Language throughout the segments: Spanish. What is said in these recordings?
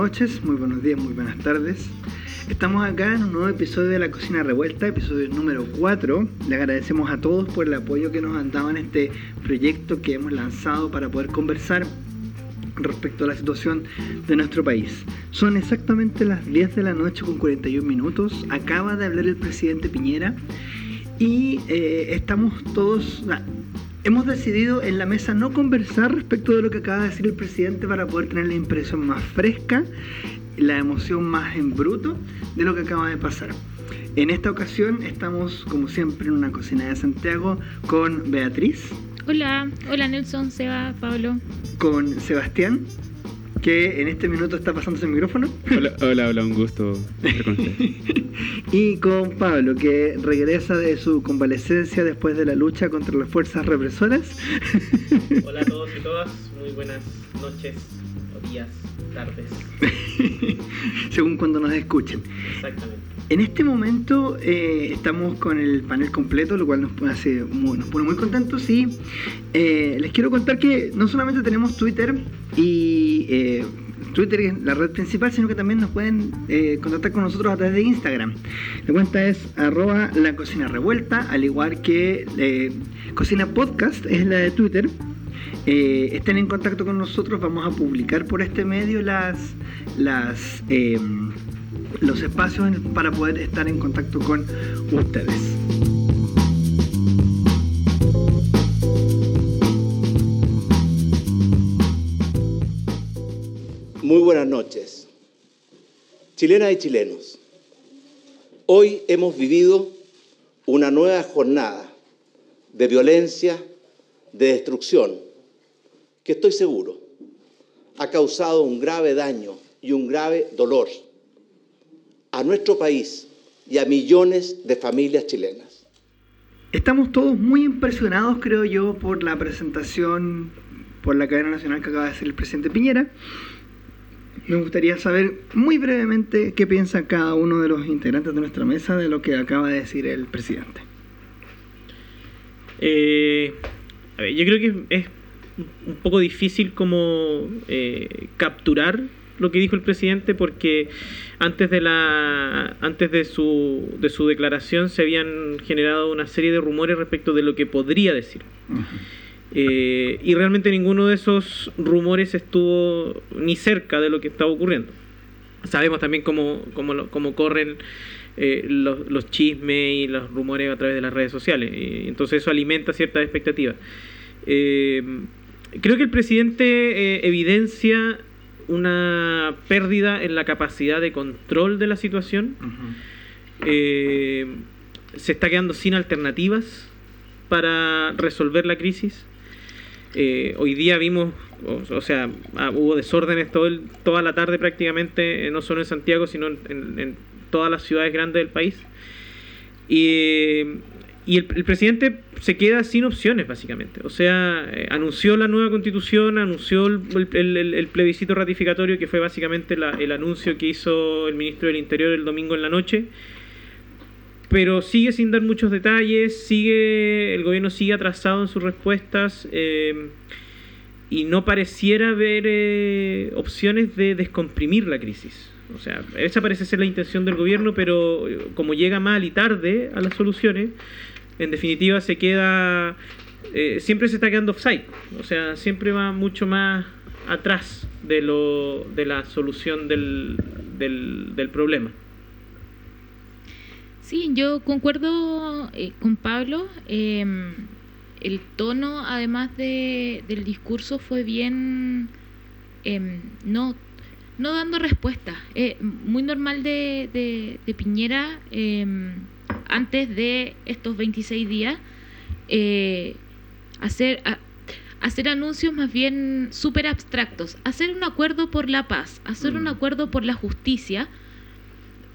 noches, muy buenos días, muy buenas tardes. Estamos acá en un nuevo episodio de La Cocina Revuelta, episodio número 4. Le agradecemos a todos por el apoyo que nos han dado en este proyecto que hemos lanzado para poder conversar respecto a la situación de nuestro país. Son exactamente las 10 de la noche con 41 minutos. Acaba de hablar el presidente Piñera y eh, estamos todos... Hemos decidido en la mesa no conversar respecto de lo que acaba de decir el presidente para poder tener la impresión más fresca, la emoción más en bruto de lo que acaba de pasar. En esta ocasión estamos, como siempre, en una cocina de Santiago con Beatriz. Hola, hola Nelson, Seba, Pablo. Con Sebastián, que en este minuto está pasando el micrófono. Hola, hola, hola un gusto estar con y con Pablo, que regresa de su convalecencia después de la lucha contra las fuerzas represoras. hola a todos y todas, muy buenas noches o días, tardes. Según cuando nos escuchen. Exactamente. En este momento eh, estamos con el panel completo, lo cual nos, pone muy contentos y eh, les quiero contar que no solamente tenemos Twitter y eh, Twitter es la red principal, sino que también nos pueden contactar con nosotros a través de Instagram. La cuenta es arroba la cocina revuelta, al igual que cocina podcast es la de Twitter. estén en contacto con nosotros, vamos a publicar por este medio las las los espacios para poder estar en contacto con ustedes. Muy buenas noches, chilenas y chilenos. Hoy hemos vivido una nueva jornada de violencia, de destrucción, que estoy seguro ha causado un grave daño y un grave dolor a nuestro país y a millones de familias chilenas. Estamos todos muy impresionados, creo yo, por la presentación por la cadena nacional que acaba de hacer el presidente Piñera. Me gustaría saber muy brevemente qué piensa cada uno de los integrantes de nuestra mesa de lo que acaba de decir el presidente. Eh, a ver, yo creo que es un poco difícil como eh, capturar lo que dijo el presidente porque antes de la antes de su, de su declaración se habían generado una serie de rumores respecto de lo que podría decir. Eh, y realmente ninguno de esos rumores estuvo ni cerca de lo que estaba ocurriendo. Sabemos también cómo, cómo, corren eh, los, chismes y los rumores a través de las redes sociales. Y entonces eso alimenta ciertas expectativas. Eh, creo que el presidente evidencia una pérdida en la capacidad de control de la situación. Eh, se está quedando sin alternativas para resolver la crisis. Eh, hoy día vimos, o, sea, ah, hubo desórdenes todo toda la tarde prácticamente, eh, no solo en Santiago, sino en, en todas las ciudades grandes del país. Y y el, presidente se queda sin opciones, básicamente. O sea, eh, anunció la nueva constitución, anunció el, plebiscito ratificatorio, que fue básicamente el anuncio que hizo el ministro del Interior el domingo en la noche. Pero sigue sin dar muchos detalles, sigue el gobierno sigue atrasado en sus respuestas eh, y no pareciera haber eh, opciones de descomprimir la crisis. O sea, esa parece ser la intención del gobierno, pero como llega mal y tarde a las soluciones, en definitiva se queda, eh, siempre se está quedando offside, o sea, siempre va mucho más atrás de, lo, de la solución del, del, problema. Sí, yo concuerdo eh, con Pablo. Em, el tono, además de, del discurso, fue bien, em, no, no dando respuesta. Eh, muy normal de, de, de Piñera. Antes de estos 26 días, eh, hacer, hacer anuncios más bien súper abstractos, hacer un acuerdo por la paz, hacer un mm. acuerdo por la justicia.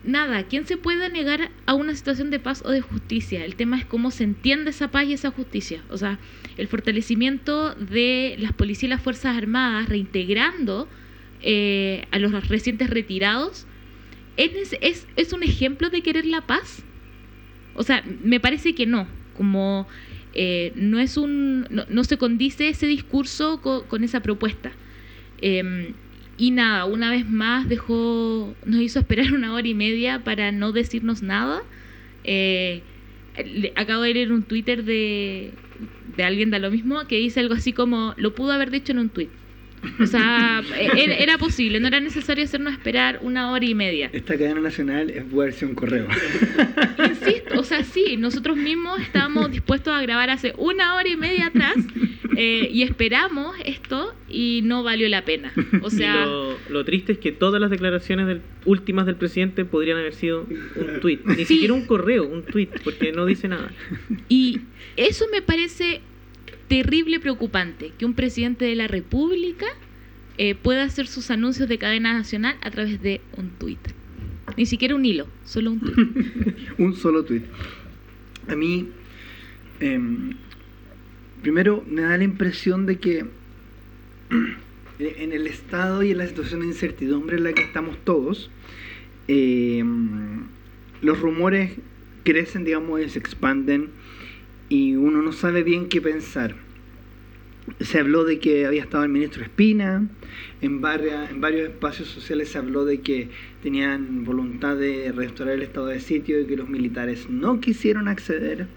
Nada, ¿quién se puede negar a una situación de paz o de justicia? El tema es cómo se entiende esa paz y esa justicia. O sea, el fortalecimiento de las policías y las Fuerzas Armadas, reintegrando eh, a los recientes retirados, ¿es, es, ¿es un ejemplo de querer la paz? O sea, me parece que no, como eh, no es un, no, se condice ese discurso con, esa propuesta. Em, y nada, una vez más dejó, nos hizo esperar una hora y media para no decirnos nada. Eh, acabo de leer un Twitter de, de alguien da lo mismo que dice algo así como lo pudo haber dicho en un tweet. O sea, e- era, era posible, no era necesario hacernos esperar una hora y media. Esta cadena nacional es versión correo. Insisto, o sea, sí, nosotros mismos estábamos dispuestos a grabar hace una hora y media atrás eh, y esperamos esto y no valió la pena. O sea, lo, lo triste es que todas las declaraciones del- últimas del presidente podrían haber sido un tuit. Ni Sí. siquiera un correo, un tuit, porque no dice nada. y eso me parece terrible preocupante, que un presidente de la República eh, pueda hacer sus anuncios de cadena nacional a través de un tuit. Ni siquiera un hilo, solo un tuit. un solo tweet. A mí, em, primero me da la impresión de que en el estado y en la situación de incertidumbre en la que estamos todos, em, los rumores crecen, digamos, y se expanden y uno no sabe bien qué pensar. Se habló de que había estado el ministro Espina, en, varias, en varios espacios sociales se habló de que tenían voluntad de restaurar el estado de sitio y que los militares no quisieron acceder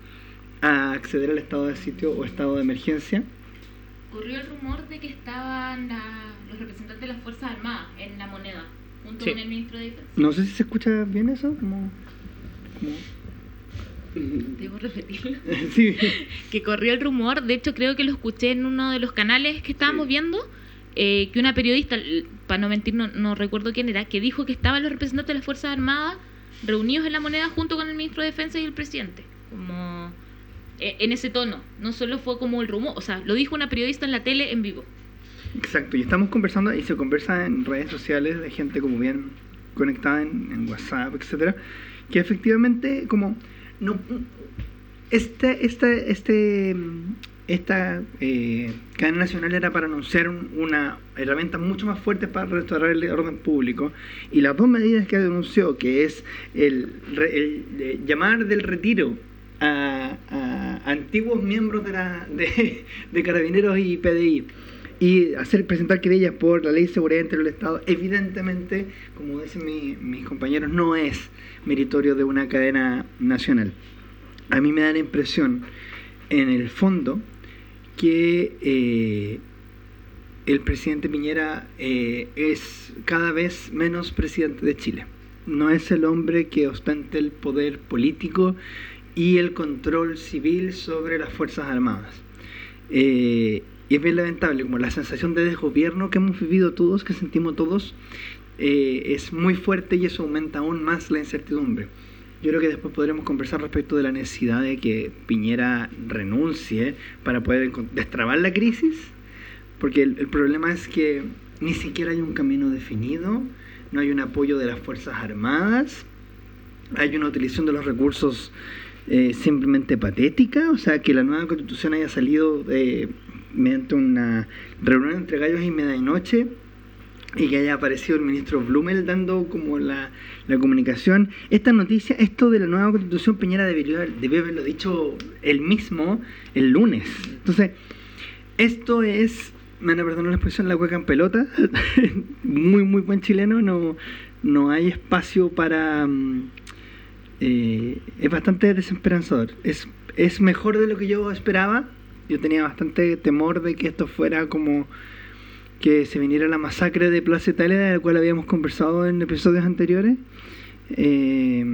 a acceder al estado de sitio o estado de emergencia. Corrió el rumor de que estaban la- los representantes de las Fuerzas Armadas en la moneda, junto Sí. con el ministro de Defensa. No sé si se escucha bien eso, como... como- Debo repetirlo. sí. que corrió el rumor, de hecho creo que lo escuché en uno de los canales que estábamos viendo, eh, que una periodista, para no mentir, no, no recuerdo quién era, que dijo que estaban los representantes de las Fuerzas Armadas reunidos en la moneda junto con el ministro de Defensa y el presidente. Como eh, en ese tono. No solo fue como el rumor, o sea, lo dijo una periodista en la tele en vivo. Exacto, y estamos conversando y se conversa en redes sociales de gente como bien conectada en, en WhatsApp, etcétera, que efectivamente como no este este este esta eh, cadena nacional era para anunciar un- una herramienta mucho más fuerte para restaurar el orden público. Y las dos medidas que denunció que es el, llamar del retiro a, antiguos miembros de, la, de carabineros y PDI y hacer presentar querellas por la ley de seguridad interior del Estado, evidentemente, como dicen mi- mis compañeros, no es meritorio de una cadena nacional. A mí me da la impresión, en el fondo, que eh, el presidente Piñera eh, es cada vez menos presidente de Chile. No es el hombre que ostenta el poder político y el control civil sobre las Fuerzas Armadas. Eh, y es bien lamentable, como la sensación de desgobierno que hemos vivido todos, que sentimos todos, eh, es muy fuerte y eso aumenta aún más la incertidumbre. Yo creo que después podremos conversar respecto de la necesidad de que Piñera renuncie para poder destrabar la crisis, porque el, el problema es que ni siquiera hay un camino definido, no hay un apoyo de las Fuerzas Armadas, hay una utilización de los recursos eh, simplemente patética, o sea, que la nueva constitución haya salido eh, mediante una reunión entre gallos y medianoche y que haya aparecido el ministro Blumel dando como la, la comunicación. Esta noticia, esto de la nueva constitución, Piñera debió, debió haberlo dicho él mismo el lunes. Entonces, esto es, me van a perdonar la expresión, la cueca en pelota, muy, muy buen chileno, no, no hay espacio para... mm, eh, es bastante desesperanzador. Es, es mejor de lo que yo esperaba. Yo tenía bastante temor de que esto fuera como que se viniera la masacre de Plaza Italia, de la cual habíamos conversado en episodios anteriores. Eh,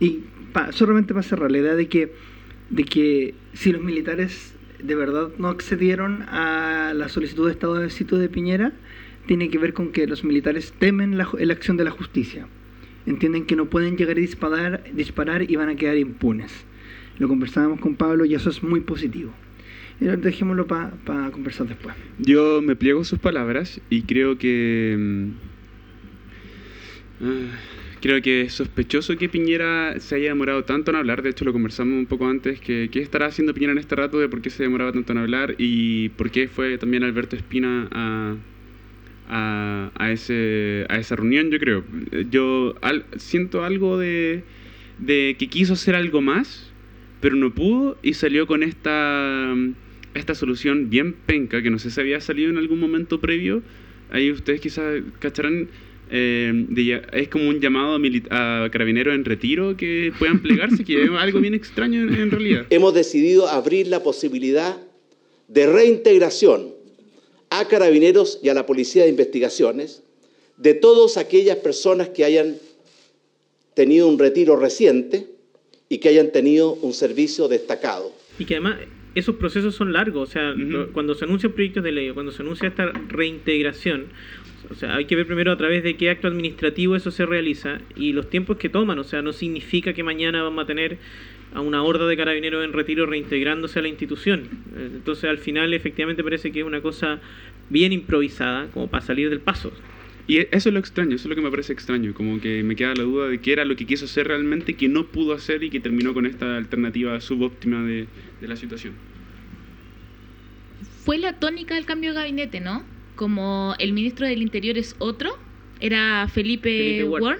y pa- solamente para cerrar, la idea de que, de que si los militares de verdad no accedieron a la solicitud de estado de sitio de Piñera, tiene que ver con que los militares temen la, la acción de la justicia. Entienden que no pueden llegar a disparar, disparar y van a quedar impunes. Lo conversábamos con Pablo y eso es muy positivo. Dejémoslo para conversar después. Yo me pliego sus palabras y creo que. mm, ah, creo que es sospechoso que Piñera se haya demorado tanto en hablar. De hecho, lo conversamos un poco antes. Que, ¿Qué estará haciendo Piñera en este rato de por qué se demoraba tanto en hablar y por qué fue también Alberto Espina a, a, a ese, a esa reunión? Yo creo. Yo al- siento algo de, de que quiso hacer algo más, pero no pudo y salió con esta esta solución bien penca, que no sé si había salido en algún momento previo, ahí ustedes quizás cacharán, eh, de es como un llamado a, a carabineros en retiro que puedan plegarse, que es algo bien extraño en, en realidad. Hemos decidido abrir la posibilidad de reintegración a carabineros y a la Policía de Investigaciones de todas aquellas personas que hayan tenido un retiro reciente y que hayan tenido un servicio destacado. Y que además esos procesos son largos, o sea, cuando se anuncian proyectos de ley o cuando se anuncia esta reintegración, o sea, hay que ver primero a través de qué acto administrativo eso se realiza y los tiempos que toman, o sea, no significa que mañana vamos a tener a una horda de carabineros en retiro reintegrándose a la institución. Entonces, al final, efectivamente, parece que es una cosa bien improvisada, como para salir del paso. Y e- eso es lo extraño, eso es lo que me parece extraño, como que me queda la duda de qué era lo que quiso hacer realmente que no pudo hacer y que terminó con esta alternativa subóptima de, de la situación. Fue la tónica del cambio de gabinete, ¿no? Como el ministro del Interior es otro, era Felipe, Felipe Ward. Ward.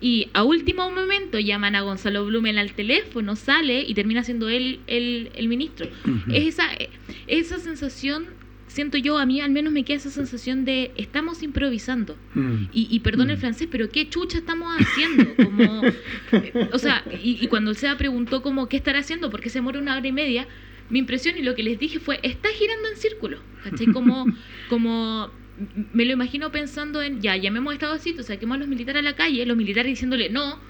Y a último momento llaman a Gonzalo Blumen al teléfono, sale y termina siendo él el, el ministro. Ujú. Es esa, esa sensación, siento yo, a mí al menos me queda esa sensación de estamos improvisando. Mm. Y, y perdón el Mm. francés, pero ¿qué chucha estamos haciendo? Como, eh, o sea, y, y cuando el SEA preguntó como qué estará haciendo, por qué se demora una hora y media, mi impresión y lo que les dije fue, está girando en círculo, ¿cachai? Como, como me lo imagino pensando en, ya, llamemos a Estado Cito, saquemos a los militares a la calle, los militares diciéndole no,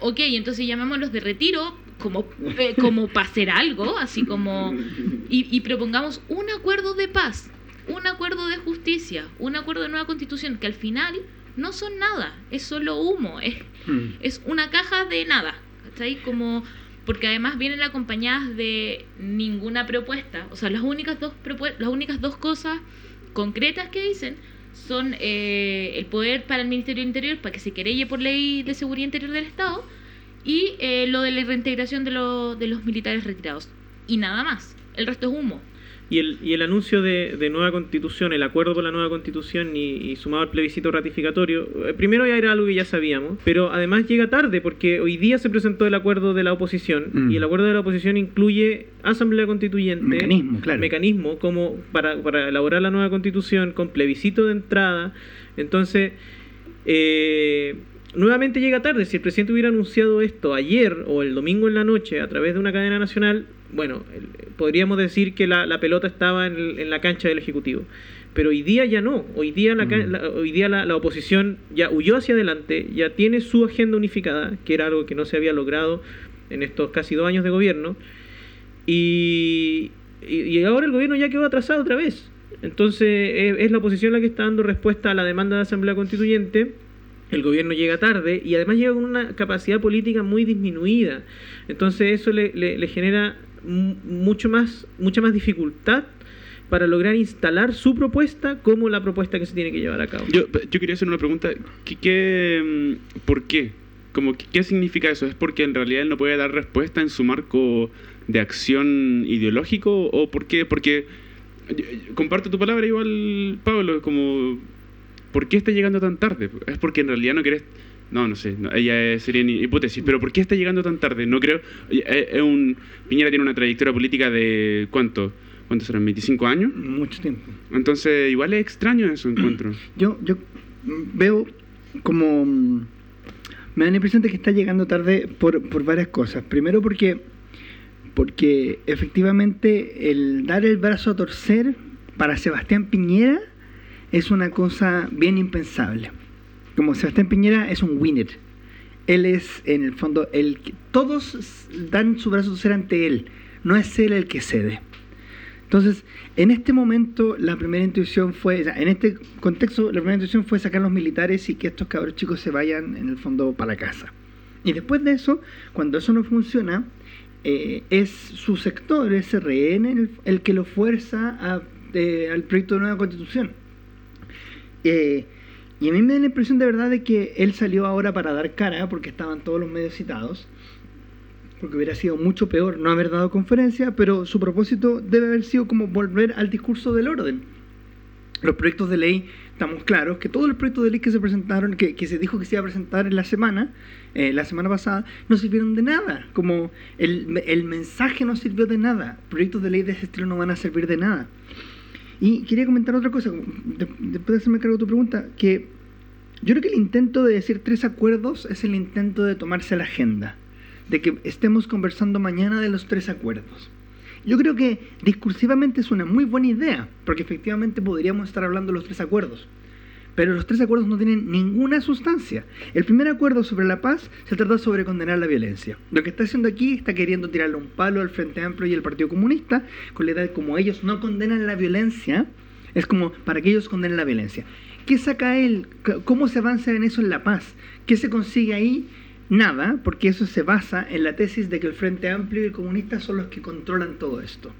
ok, entonces llamemos a los de retiro como, eh, como para hacer algo, así como, y, y propongamos un acuerdo de paz, un acuerdo de justicia, un acuerdo de nueva constitución, que al final no son nada, es solo humo, es, Mm. es una caja de nada, ¿cachai? Como, porque además vienen acompañadas de ninguna propuesta, o sea, las únicas dos, las únicas dos cosas concretas que dicen son eh, el poder para el Ministerio del Interior, para que se querelle por ley de seguridad interior del Estado, y eh, lo de la reintegración de, lo- de los militares retirados. Y nada más, el resto es humo. Y el, y el anuncio de, de nueva constitución, el acuerdo por la nueva constitución y, y sumado al plebiscito ratificatorio, eh, primero ya era algo que ya sabíamos, pero además llega tarde porque hoy día se presentó el acuerdo de la oposición Mm. y el acuerdo de la oposición incluye asamblea constituyente, Mecanismo, claro. mecanismo como para, para elaborar la nueva constitución con plebiscito de entrada. Entonces, eh, nuevamente llega tarde. Si el presidente hubiera anunciado esto ayer o el domingo en la noche a través de una cadena nacional, bueno, podríamos decir que la, la pelota estaba en, el- en la cancha del Ejecutivo. Pero hoy día ya no. Hoy día, la, Mm. la- hoy día la, la oposición ya huyó hacia adelante, ya tiene su agenda unificada, que era algo que no se había logrado en estos casi dos años de gobierno. Y, y, y ahora el gobierno ya quedó atrasado otra vez. Entonces es, es la oposición la que está dando respuesta a la demanda de Asamblea Constituyente. El gobierno llega tarde y además llega con una capacidad política muy disminuida. Entonces eso le, genera mu- mucho más, mucha más dificultad para lograr instalar su propuesta como la propuesta que se tiene que llevar a cabo. Yo, yo quería hacer una pregunta. ¿Qué, qué, mm, por qué? ¿qué, significa eso? ¿Es porque en realidad él no puede dar respuesta en su marco de acción ideológico? ¿O por qué? Porque, comparto tu palabra igual, Pablo, como, ¿por qué está llegando tan tarde? ¿Es porque en realidad no querés...? No, no sé, no, ella sería hipótesis, pero ¿por qué está llegando tan tarde? No creo... Es, es un, Piñera tiene una trayectoria política de, ¿cuánto? ¿Cuántos serán? ¿25 años? Mucho tiempo. Entonces, igual es extraño eso, encuentro. Yo, yo veo como... mm, Me da la impresión de que está llegando tarde por, por varias cosas. Primero porque, porque efectivamente el dar el brazo a torcer para Sebastián Piñera es una cosa bien impensable. Como Sebastián Piñera es un winner. Él es, en el fondo, el que todos dan su brazo a torcer ante él. No es él el que cede. Entonces, en este momento, la primera intuición fue, en este contexto, la primera intuición fue sacar a los militares y que estos cabros chicos se vayan, en el fondo, para la casa. Y después de eso, cuando eso no funciona, eh, es su sector, SRN, el, el que lo fuerza a, eh, al proyecto de nueva constitución. Eh, y a mí me da la impresión de verdad de que él salió ahora para dar cara, porque estaban todos los medios citados, porque hubiera sido mucho peor no haber dado conferencia, pero su propósito debe haber sido como volver al discurso del orden. Los proyectos de ley, estamos claros que todos los proyectos de ley que se presentaron, que, se dijo que se iba a presentar en la semana, eh, la semana pasada, no sirvieron de nada. Como el, el mensaje no sirvió de nada. Proyectos de ley de ese estilo no van a servir de nada. Y quería comentar otra cosa, de- después de hacerme cargo de tu pregunta, que yo creo que el intento de decir tres acuerdos es el intento de tomarse la agenda, de que estemos conversando mañana de los tres acuerdos. Yo creo que discursivamente es una muy buena idea, porque efectivamente podríamos estar hablando de los tres acuerdos. Pero los tres acuerdos no tienen ninguna sustancia. El primer acuerdo sobre la paz se trata sobre condenar la violencia. Lo que está haciendo aquí está queriendo tirarle un palo al Frente Amplio y al Partido Comunista, con la idea de como ellos no condenan la violencia, es como para que ellos condenen la violencia. ¿Qué saca él? ¿Cómo se avanza en eso en la paz? ¿Qué se consigue ahí? Nada, porque eso se basa en la tesis de que el Frente Amplio y el Comunista son los que controlan todo esto.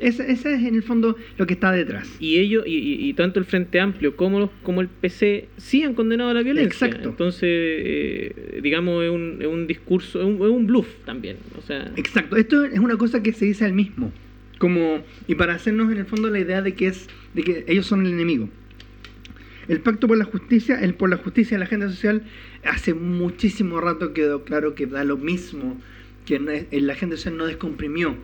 Ese, ese es en el fondo lo que está detrás. Y ellos, y, y- y tanto el Frente Amplio como, como el PC sí han condenado la violencia. Exacto. Entonces, eh, digamos, es un, es un discurso, es un, es un bluff también. O sea, Exacto, esto es una cosa que se dice al mismo. Como, y para hacernos en el fondo la idea de que es, de que ellos son el enemigo. El pacto por la justicia, el por la justicia en la agenda social, hace muchísimo rato quedó claro que da lo mismo, que la agenda social no descomprimió.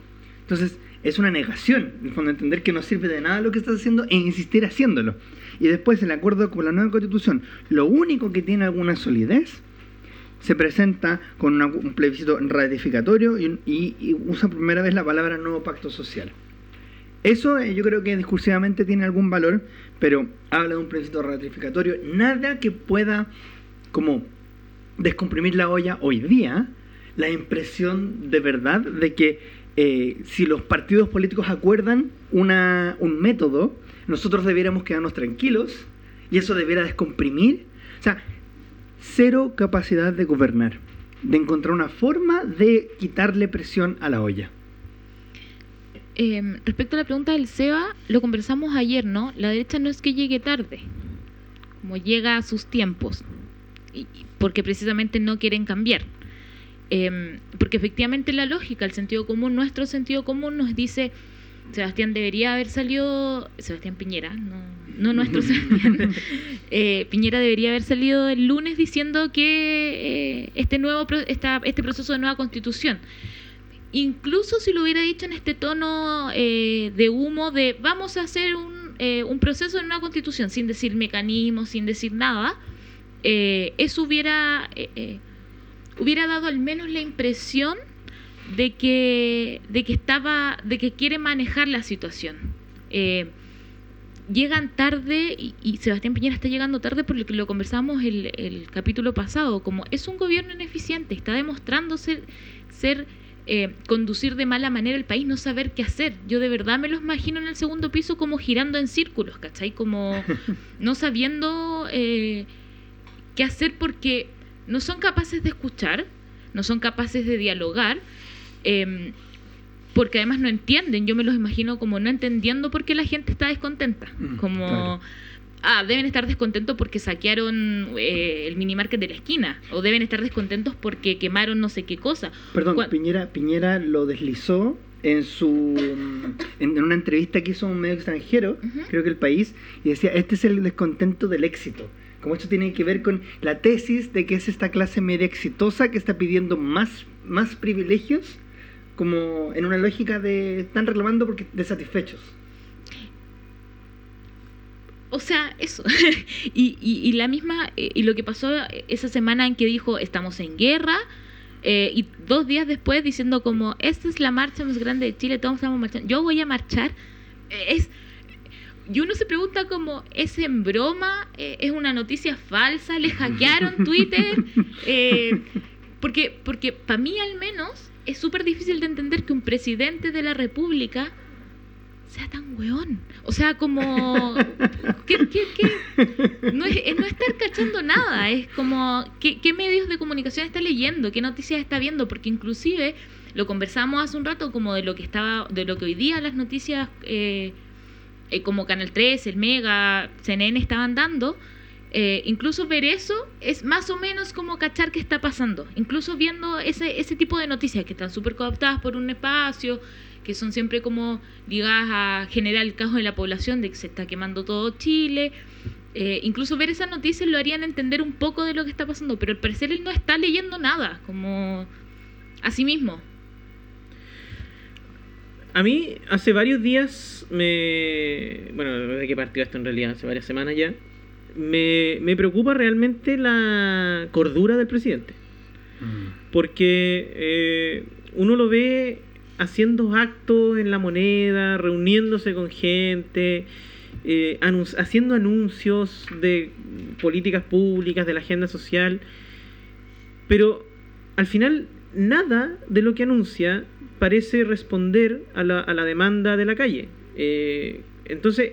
Entonces, es una negación, en el fondo, entender que no sirve de nada lo que estás haciendo e insistir haciéndolo. Y después, el acuerdo con la nueva constitución, lo único que tiene alguna solidez se presenta con un plebiscito ratificatorio y usa por primera vez la palabra nuevo pacto social. Eso eh, yo creo que discursivamente tiene algún valor, pero habla de un plebiscito ratificatorio. Nada que pueda como descomprimir la olla hoy día, la impresión de verdad de que eh, si los partidos políticos acuerdan una, un método, nosotros debiéramos quedarnos tranquilos y eso debiera descomprimir. O sea, cero capacidad de gobernar, de encontrar una forma de quitarle presión a la olla. Eh, respecto a la pregunta del SEBA, lo conversamos ayer, ¿no? La derecha no es que llegue tarde, como llega a sus tiempos, y, porque precisamente no quieren cambiar. Eh, porque efectivamente la lógica, el sentido común, nuestro sentido común nos dice, Sebastián debería haber salido, Sebastián Piñera, no, no nuestro Sebastián, eh, Piñera debería haber salido el lunes diciendo que eh, este, nuevo, esta- este proceso de nueva constitución. Incluso si lo hubiera dicho en este tono eh, de humo de vamos a hacer un, eh, un proceso en una constitución sin decir mecanismos, sin decir nada, eso hubiera, hubiera dado al menos la impresión de que, de que estaba, de que quiere manejar la situación. Eh, llegan tarde y, y Sebastián Piñera está llegando tarde por lo que lo conversamos el, el capítulo pasado, como es un gobierno ineficiente, está demostrando ser, ser eh, conducir de mala manera el país, no saber qué hacer. Yo de verdad me los imagino en el segundo piso como girando en círculos, ¿cachai? Como no sabiendo eh, qué hacer porque no son capaces de escuchar, no son capaces de dialogar, eh, porque además no entienden. Yo me los imagino como no entendiendo por qué la gente está descontenta. Mm, Como, claro. ah, deben estar descontentos porque saquearon eh, el minimarket de la esquina, o deben estar descontentos porque quemaron no sé qué cosa. Perdón, Piñera, Piñera lo deslizó en su en, en una entrevista que hizo un medio extranjero, creo que el país, y decía, este es el descontento del éxito. Como esto tiene que ver con la tesis de que es esta clase media exitosa que está pidiendo más, más privilegios, como en una lógica de están reclamando porque de satisfechos. O sea, eso. y la misma, eh, y lo que pasó esa semana en que dijo, estamos en guerra, eh, y dos días después diciendo como, esta es la marcha más grande de Chile, todos estamos marchando, yo voy a marchar, eh, es... Y uno se pregunta como, ¿es en broma? Eh, ¿Es una noticia falsa? ¿Le hackearon Twitter? Eh, porque porque para mí al menos es súper difícil de entender que un presidente de la República sea tan weón. O sea, como... ¿qué, qué, qué? No, es, es no estar cachando nada, es como... ¿qué, ¿Qué medios de comunicación está leyendo? ¿Qué noticias está viendo? Porque inclusive lo conversamos hace un rato como de lo que estaba de lo que hoy día las noticias eh, eh, como Canal 3, el Mega, CNN estaban dando. eh, incluso ver eso es más o menos como cachar qué está pasando. Incluso viendo ese, ese tipo de noticias que están súper cooptadas por un espacio, que son siempre como ligadas a generar el caos de la población de que se está quemando todo Chile. Eh, incluso ver esas noticias lo harían entender un poco de lo que está pasando, pero al parecer él no está leyendo nada, como a sí mismo. A mí hace varios días me... Bueno, desde que partió esto en realidad, hace varias semanas ya, me, me preocupa realmente la cordura del presidente. Mm. Porque eh, uno lo ve haciendo actos en la moneda, reuniéndose con gente, eh, anun- haciendo anuncios de políticas públicas, de la agenda social, pero al final nada de lo que anuncia parece responder a la, a la demanda de la calle. Eh, entonces,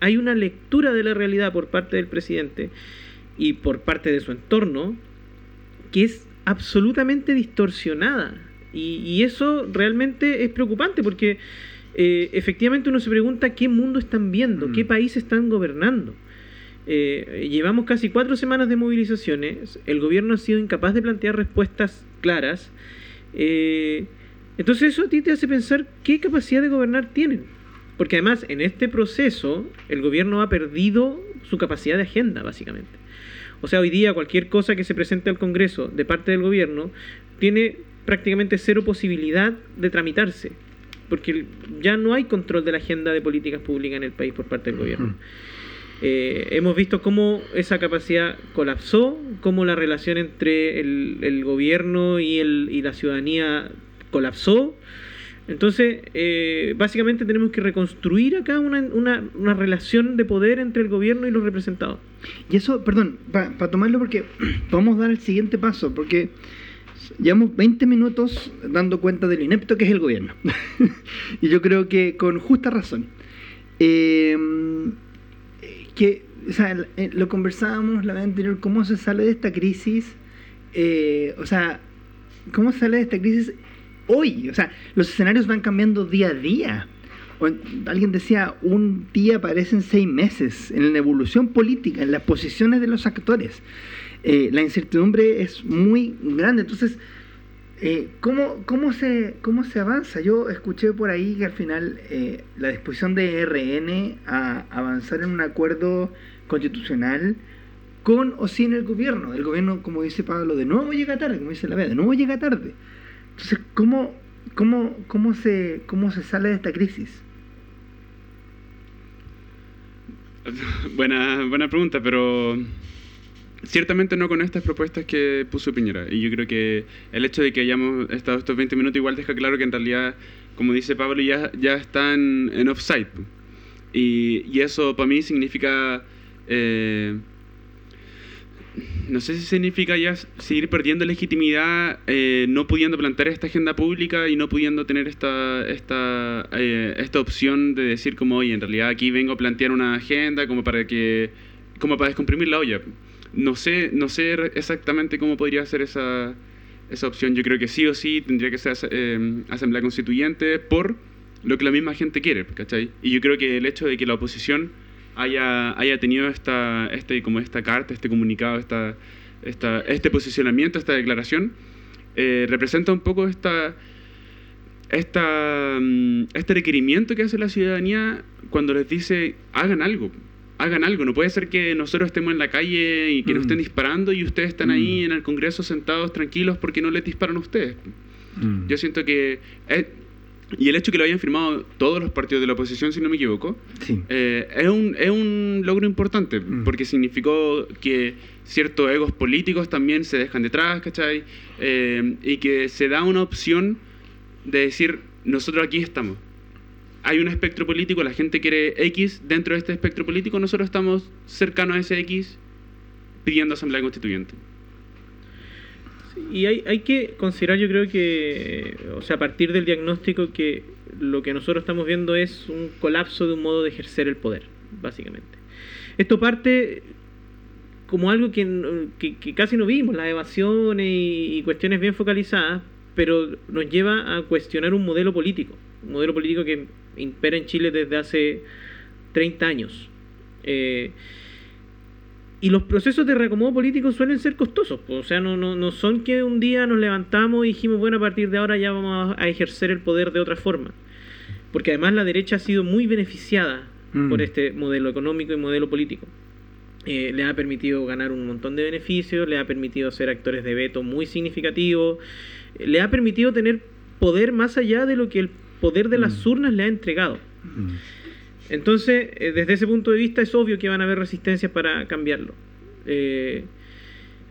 hay una lectura de la realidad por parte del presidente y por parte de su entorno que es absolutamente distorsionada. Y, y eso realmente es preocupante porque eh, efectivamente uno se pregunta qué mundo están viendo, Mm. qué país están gobernando. Eh, llevamos casi cuatro semanas de movilizaciones, el gobierno ha sido incapaz de plantear respuestas claras. eh, entonces eso a ti te hace pensar qué capacidad de gobernar tienen. Porque además en este proceso el gobierno ha perdido su capacidad de agenda, básicamente. O sea, hoy día cualquier cosa que se presente al Congreso de parte del gobierno tiene prácticamente cero posibilidad de tramitarse, porque ya no hay control de la agenda de políticas públicas en el país por parte del gobierno. Eh, hemos visto cómo esa capacidad colapsó, cómo la relación entre el, gobierno y, el, y la ciudadanía colapsó. Entonces, eh, básicamente tenemos que reconstruir acá una relación de poder entre el gobierno y los representados. Y eso, perdón, para tomarlo porque vamos a dar el siguiente paso, porque llevamos 20 minutos dando cuenta de lo inepto que es el gobierno. y yo creo que con justa razón. Eh, que, o sea, lo conversábamos la vez anterior, cómo se sale de esta crisis, eh, o sea, cómo se sale de esta crisis hoy, o sea, los escenarios van cambiando día a día. O en- alguien decía, un día parecen seis meses en la evolución política, en las posiciones de los actores. Eh, la incertidumbre es muy grande. Entonces, eh, ¿cómo, cómo, se, ¿cómo se avanza? Yo escuché por ahí que al final eh, la disposición de RN a avanzar en un acuerdo constitucional con o sin el gobierno. El gobierno, como dice Pablo, de nuevo llega tarde, como dice la vea, de nuevo llega tarde. Entonces, ¿cómo, cómo, cómo, se, ¿cómo se sale de esta crisis? Buena, buena pregunta, pero ciertamente no con estas propuestas que puso Piñera. Y yo creo que el hecho de que hayamos estado estos 20 minutos igual deja claro que en realidad, como dice Pablo, ya, ya están en offside. Y, y eso para mí significa... eh, no sé si significa ya seguir perdiendo legitimidad, eh, no pudiendo plantear esta agenda pública y no pudiendo tener esta, esta, eh, esta opción de decir como, oye, en realidad aquí vengo a plantear una agenda como para que, como para descomprimir la olla. No sé, no sé exactamente cómo podría ser esa, esa opción. Yo creo que sí o sí tendría que ser eh, asamblea constituyente por lo que la misma gente quiere, ¿cachai? Y yo creo que el hecho de que la oposición haya, haya tenido esta, este, como esta carta, este comunicado, esta, esta, este posicionamiento, esta declaración, eh, representa un poco esta, esta, mm, este requerimiento que hace la ciudadanía cuando les dice hagan algo, hagan algo. No puede ser que nosotros estemos en la calle y que nos Mm. estén disparando y ustedes están ahí en el Congreso sentados tranquilos porque no les disparan a ustedes. Yo siento que... eh, y el hecho que lo hayan firmado todos los partidos de la oposición, si no me equivoco, Sí. eh, es, un, es un logro importante, Mm. porque significó que ciertos egos políticos también se dejan detrás, ¿cachai? Eh, y que se da una opción de decir, nosotros aquí estamos. Hay un espectro político, la gente quiere X dentro de este espectro político, nosotros estamos cercanos a ese X pidiendo asamblea constituyente. Y hay, hay que considerar, yo creo que, o sea, a partir del diagnóstico, que lo que nosotros estamos viendo es un colapso de un modo de ejercer el poder, básicamente. Esto parte como algo que, que- que casi no vimos, las evasiones y, y cuestiones bien focalizadas, pero nos lleva a cuestionar un modelo político, un modelo político que impera en Chile desde hace 30 años. Eh, y los procesos de reacomodo político suelen ser costosos. O sea, no, no, no son que un día nos levantamos y dijimos, bueno, a partir de ahora ya vamos a ejercer el poder de otra forma. Porque además la derecha ha sido muy beneficiada Mm. por este modelo económico y modelo político. Eh, le ha permitido ganar un montón de beneficios, le ha permitido ser actores de veto muy significativos, le ha permitido tener poder más allá de lo que el poder de las Mm. urnas le ha entregado. Mm. Entonces, eh, desde ese punto de vista es obvio que van a haber resistencias para cambiarlo. Eh,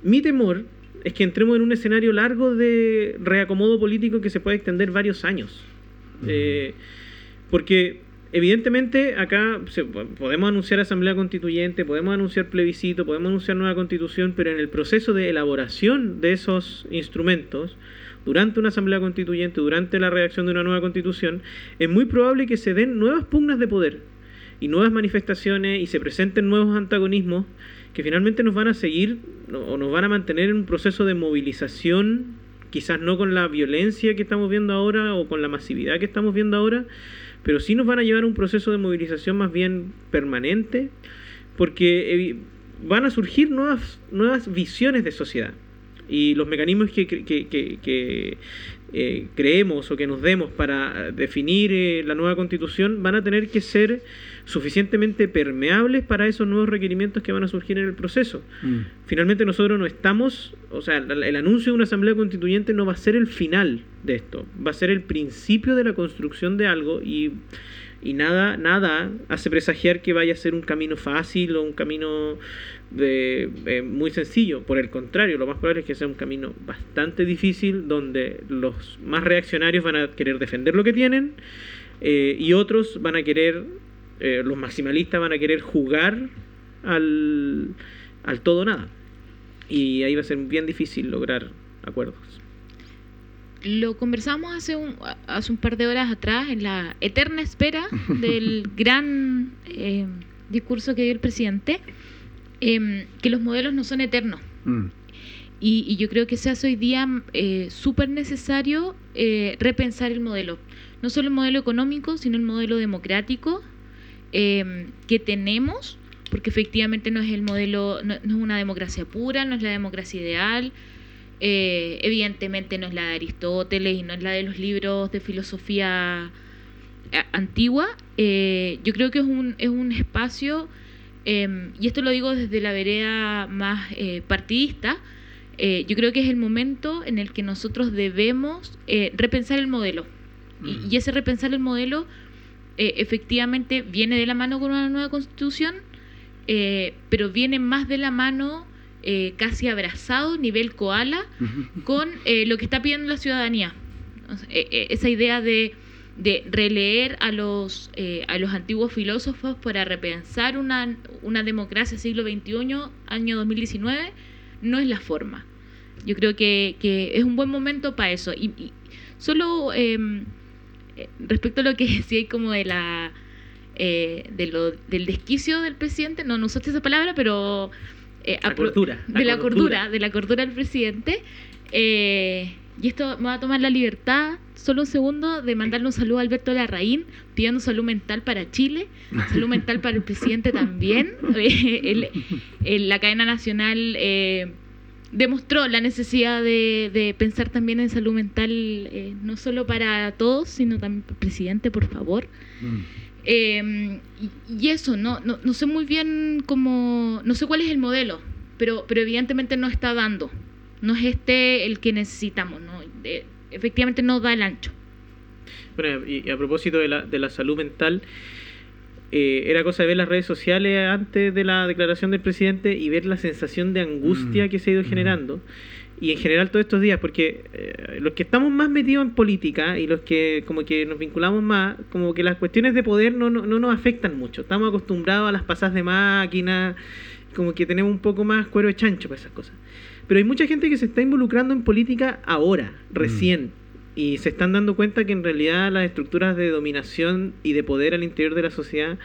mi temor es que entremos en un escenario largo de reacomodo político que se puede extender varios años. Eh, porque evidentemente acá se- podemos anunciar asamblea constituyente, podemos anunciar plebiscito, podemos anunciar nueva constitución, pero en el proceso de elaboración de esos instrumentos, durante una asamblea constituyente, durante la redacción de una nueva constitución, es muy probable que se den nuevas pugnas de poder y nuevas manifestaciones y se presenten nuevos antagonismos que finalmente nos van a seguir o nos van a mantener en un proceso de movilización, quizás no con la violencia que estamos viendo ahora o con la masividad que estamos viendo ahora, pero sí nos van a llevar a un proceso de movilización más bien permanente, porque van a surgir nuevas, nuevas visiones de sociedad. Y los mecanismos que, que- que- que- eh, creemos o que nos demos para definir eh, la nueva constitución van a tener que ser suficientemente permeables para esos nuevos requerimientos que van a surgir en el proceso. Mm. Finalmente nosotros no estamos, o sea, el el anuncio de una asamblea constituyente no va a ser el final de esto, va a ser el principio de la construcción de algo y, y nada, nada hace presagiar que vaya a ser un camino fácil o un camino de, eh, muy sencillo. Por el contrario, lo más probable es que sea un camino bastante difícil donde los más reaccionarios van a querer defender lo que tienen eh, y otros van a querer, eh, los maximalistas van a querer jugar al, al todo nada. Y ahí va a ser bien difícil lograr acuerdos. Lo conversamos hace un, hace un par de horas atrás en la eterna espera del gran eh, discurso que dio el presidente, em, que los modelos no son eternos. Mm. Y, y yo creo que se hace hoy día eh, súper necesario eh, repensar el modelo. No solo el modelo económico, sino el modelo democrático eh, que tenemos, porque efectivamente no es el modelo, no, no es una democracia pura, no es la democracia ideal, eh, evidentemente no es la de Aristóteles y no es la de los libros de filosofía a- antigua. Eh, yo creo que es un, es un espacio, eh, y esto lo digo desde la vereda más eh, partidista, eh, yo creo que es el momento en el que nosotros debemos eh, repensar el modelo. Y, Mm. y ese repensar el modelo eh, efectivamente viene de la mano con una nueva constitución, eh, pero viene más de la mano, eh, casi abrazado, nivel koala, con eh, lo que está pidiendo la ciudadanía. Eh, eh, esa idea de, de releer a los, eh, a los antiguos filósofos para repensar una, una democracia siglo XXI, año 2019, no es la forma. Yo creo que, que es un buen momento para eso. Y, y solo eh, eh, respecto a lo que decía como de la eh, de lo, del desquicio del presidente, no, no usaste esa palabra, pero eh, La cordura, la de la cordura. cordura, de la cordura del presidente. Eh, y esto me va a tomar la libertad, solo un segundo, de mandarle un saludo a Alberto Larraín, pidiendo salud mental para Chile, salud mental para el presidente también. Eh, el- el- la cadena nacional eh, demostró la necesidad de, de pensar también en salud mental, eh, no solo para todos, sino también para el presidente, por favor. Mm. Eh, y, y eso, no, no, no sé muy bien cómo, no sé cuál es el modelo, pero, pero evidentemente no está dando. No es este el que necesitamos, ¿no? Efectivamente no da el ancho. Bueno, y, y a propósito de la, de la salud mental, eh, era cosa de ver las redes sociales antes de la declaración del presidente y ver la sensación de angustia Mm, que se ha ido mm. Y en general todos estos días, porque eh, los que estamos más metidos en política y los que como que nos vinculamos más, como que las cuestiones de poder no, no, no nos afectan mucho. Estamos acostumbrados a las pasadas de máquina, como que tenemos un poco más cuero de chancho para esas cosas. Pero hay mucha gente que se está involucrando en política ahora, recién, y se están dando cuenta que en realidad las estructuras de dominación y de poder al interior de la sociedad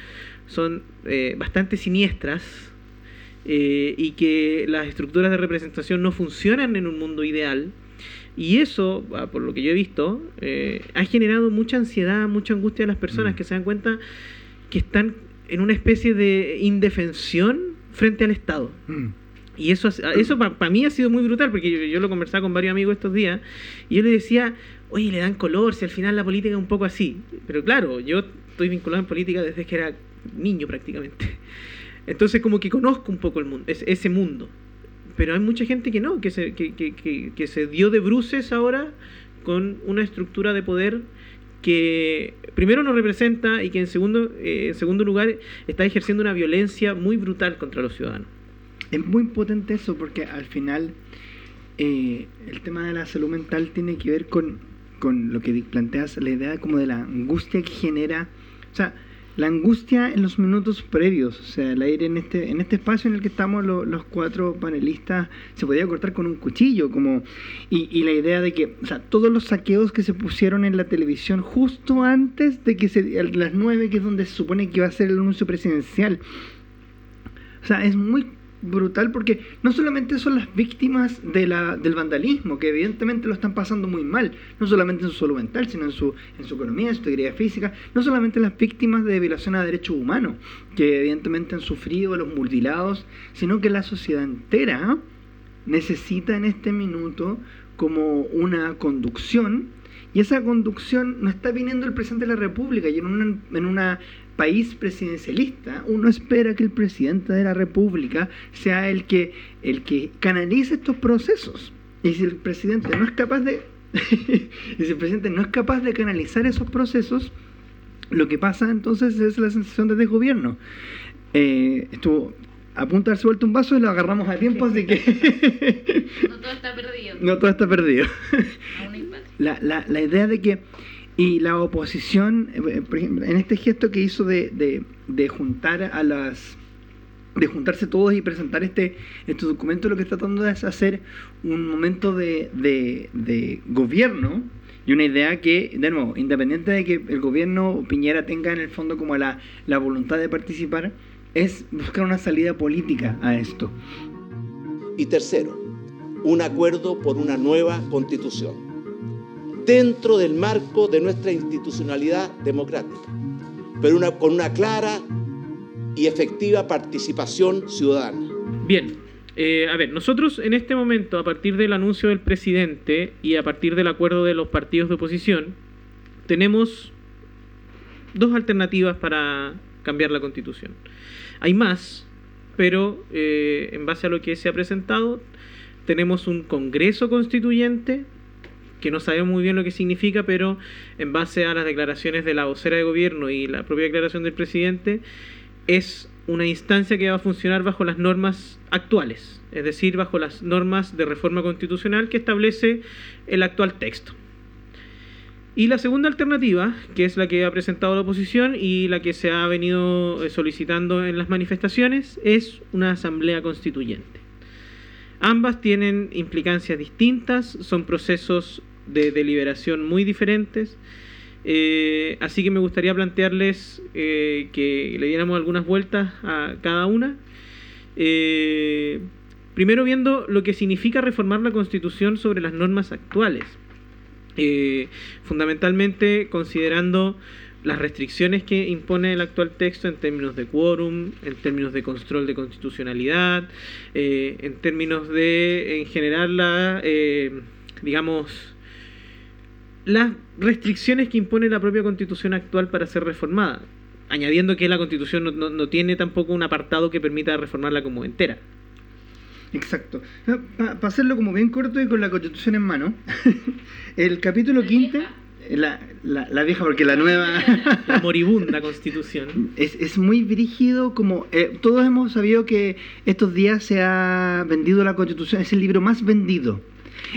son eh, bastante siniestras eh, y que las estructuras de representación no funcionan en un mundo ideal. Y eso, ah, por lo que yo he visto, eh, ha generado mucha ansiedad, mucha angustia a las personas Mm. que se dan cuenta que están en una especie de indefensión frente al Estado. Mm. Y eso, ha- eso para mí ha sido muy brutal, porque yo, yo lo conversaba con varios amigos estos días, y yo le decía, oye, le dan color, si al final la política es un poco así. Pero claro, yo estoy vinculado en política desde que era niño prácticamente. Entonces como que conozco un poco el mundo, es- ese mundo. Pero hay mucha gente que no, que se, que, que, que, se dio de bruces ahora con una estructura de poder que primero nos representa y que en segundo, eh, segundo lugar está ejerciendo una violencia muy brutal contra los ciudadanos. Es muy potente eso porque al final eh, el tema de la salud mental tiene que ver con, con lo que planteas, la idea como de la angustia que genera, o sea, la angustia en los minutos previos, o sea, el aire en este, en este espacio en el que estamos los cuatro panelistas se podía cortar con un cuchillo, como, y, la idea de que, o sea, todos los saqueos que se pusieron en la televisión justo antes de que se, las nueve, que es donde se supone que iba a ser el anuncio presidencial. O sea, es muy brutal porque no solamente son las víctimas del vandalismo, que evidentemente lo están pasando muy mal, no solamente en su salud mental, sino en su, en su economía, en su integridad física, no solamente las víctimas de violación a derechos humanos, que evidentemente han sufrido los mutilados, sino que la sociedad entera necesita en este minuto como una conducción y esa conducción no está viniendo el presidente de la República y en una, en una país presidencialista, uno espera que el presidente de la República sea el que, el que canalice estos procesos. Y si el presidente no es capaz de y si el presidente no es capaz de canalizar esos procesos, lo que pasa entonces es la sensación de desgobierno. Eh, estuvo a punto de darse vuelto un vaso y lo agarramos a tiempo, así que... no todo está perdido. No todo está perdido. la, la, la idea de que y la oposición, eh, por ejemplo, en este gesto que hizo de, de, juntar a las de juntarse todos y presentar este, este documento, lo que está tratando es hacer un momento de, de, gobierno y una idea que, de nuevo, independiente de que el gobierno Piñera tenga en el fondo como la, la voluntad de participar, es buscar una salida política a esto. Y tercero, un acuerdo por una nueva constitución dentro del marco de nuestra institucionalidad democrática, pero con una clara y efectiva participación ciudadana. Bien, eh, a ver, nosotros en este momento, a partir del anuncio del presidente y a partir del acuerdo de los partidos de oposición, tenemos dos alternativas para cambiar la constitución. Hay más, pero eh, en base a lo que se ha presentado, tenemos un Congreso Constituyente que no sabemos muy bien lo que significa, pero en base a las declaraciones de la vocera de gobierno y la propia declaración del presidente, es una instancia que va a funcionar bajo las normas actuales, es decir, bajo las normas de reforma constitucional que establece el actual texto. Y la segunda alternativa, que es la que ha presentado la oposición y la que se ha venido eh, solicitando en las manifestaciones, es una asamblea constituyente. Ambas tienen implicancias distintas, son procesos de deliberación muy diferentes. Eh, así que me gustaría plantearles eh, que le diéramos algunas vueltas a cada una. Eh, primero viendo lo que significa reformar la Constitución sobre las normas actuales. fundamentalmente considerando las restricciones que impone el actual texto en términos de quórum, en términos de control de constitucionalidad, en términos de, en general, la, digamos, las restricciones que impone la propia constitución actual para ser reformada, añadiendo que la constitución no, tiene tampoco un apartado que permita reformarla como entera. Exacto. Para hacerlo como bien corto y con la constitución en mano, el capítulo quinto... La, la, vieja, porque la nueva. La moribunda constitución. Es, es muy dirigido, como. Eh, todos hemos sabido que estos días se ha vendido la constitución, es el libro más vendido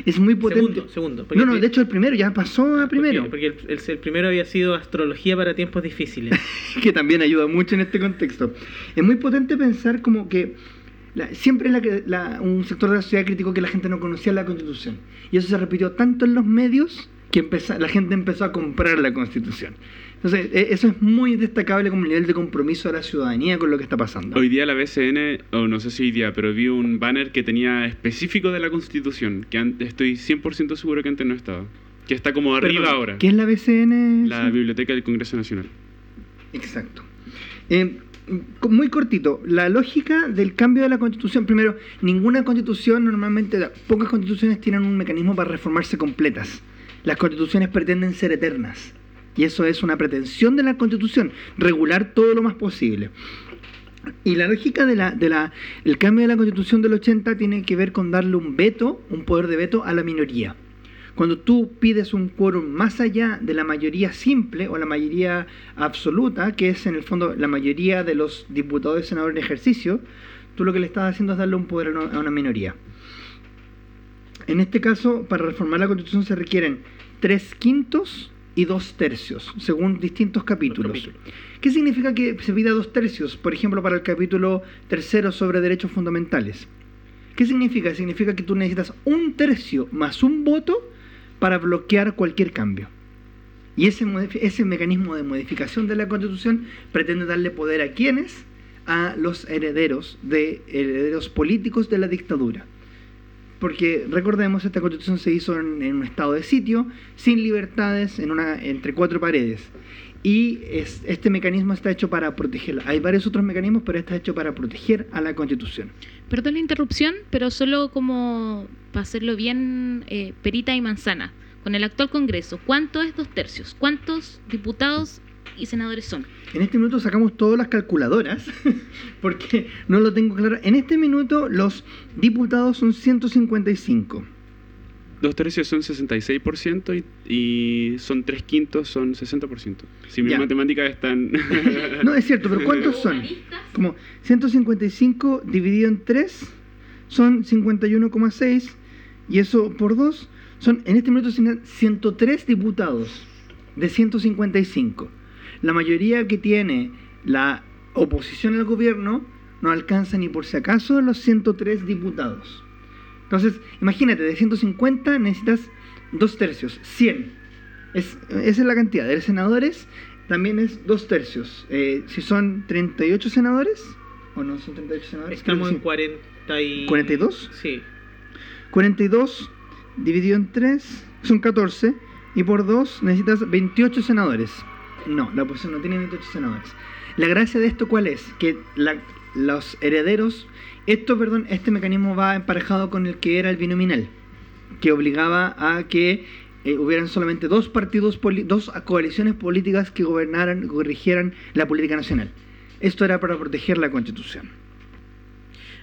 es muy potente. Segundo, segundo. No, no, de hecho el primero ya pasó a primero. Porque, el, primero había sido astrología para tiempos difíciles. que también ayuda mucho en este contexto. Es muy potente pensar como que siempre la, un sector de la sociedad crítico que la gente no conocía la constitución. Y eso se repitió tanto en los medios que la gente empezó a comprar la constitución. Entonces, e, eso es muy destacable como nivel de compromiso de la ciudadanía con lo que está pasando. Hoy día la BCN, o no sé si hoy día, pero vi un banner que tenía específico de la Constitución, que antes, estoy 100% seguro que antes no estaba. Que está como arriba ahora. ¿Qué es la BCN? La Biblioteca del Congreso Nacional. Exacto. Eh, muy cortito, la lógica del cambio de la constitución, primero, ninguna constitución, normalmente pocas constituciones tienen un mecanismo para reformarse completas. Las constituciones pretenden ser eternas. Y eso es una pretensión de la Constitución, regular todo lo más posible. Y la lógica del de la, cambio de la Constitución del 80 tiene que ver con darle un veto, un poder de veto a la minoría. Cuando tú pides un quórum más allá de la mayoría simple o la mayoría absoluta, que es en el fondo la mayoría de los diputados y senadores en ejercicio, tú lo que le estás haciendo es darle un poder a una minoría. En este caso, para reformar la Constitución se requieren tres quintos y dos tercios, según distintos capítulos. ¿Qué significa que se pida dos tercios? Por ejemplo, para el capítulo tercero sobre derechos fundamentales. ¿Qué significa? Significa que tú necesitas un tercio más un voto para bloquear cualquier cambio. Y ese, ese mecanismo de modificación de la Constitución pretende darle poder a quienes? A los herederos de herederos políticos de la dictadura porque recordemos, esta constitución se hizo en, un estado de sitio, sin libertades, en una, entre cuatro paredes. Y este mecanismo está hecho para protegerla. Hay varios otros mecanismos, pero está hecho para proteger a la constitución. Perdón la interrupción, pero solo como para hacerlo bien eh, perita y manzana. Con el actual Congreso, ¿cuánto es dos tercios? ¿Cuántos diputados y senadores son? En este minuto sacamos todas las calculadoras, porque no lo tengo claro. En este minuto los diputados son 155. Dos tercios son 66% y, y son tres quintos son 60%. Si mis matemáticas están... no, es cierto, pero ¿cuántos son? Como 155 dividido en 3 son 51,6 y eso por 2 son en este minuto 103 diputados de 155 la mayoría que tiene la oposición al gobierno no alcanza ni por si acaso los 103 diputados. Entonces, imagínate, de 150 necesitas dos tercios, 100. Es, esa es la cantidad. De senadores también es dos tercios. Eh, si son 38 senadores, o no son 38 senadores. Estamos en 40 y... 42. Sí. 42 dividido en 3 son 14 y por 2 necesitas 28 senadores. No, la oposición no tiene 28 senadores. La gracia de esto cuál es? Que los herederos, esto, perdón, este mecanismo va emparejado con el que era el binominal, que obligaba a que eh, hubieran solamente dos partidos, dos coaliciones políticas que gobernaran, corrigieran la política nacional. Esto era para proteger la constitución.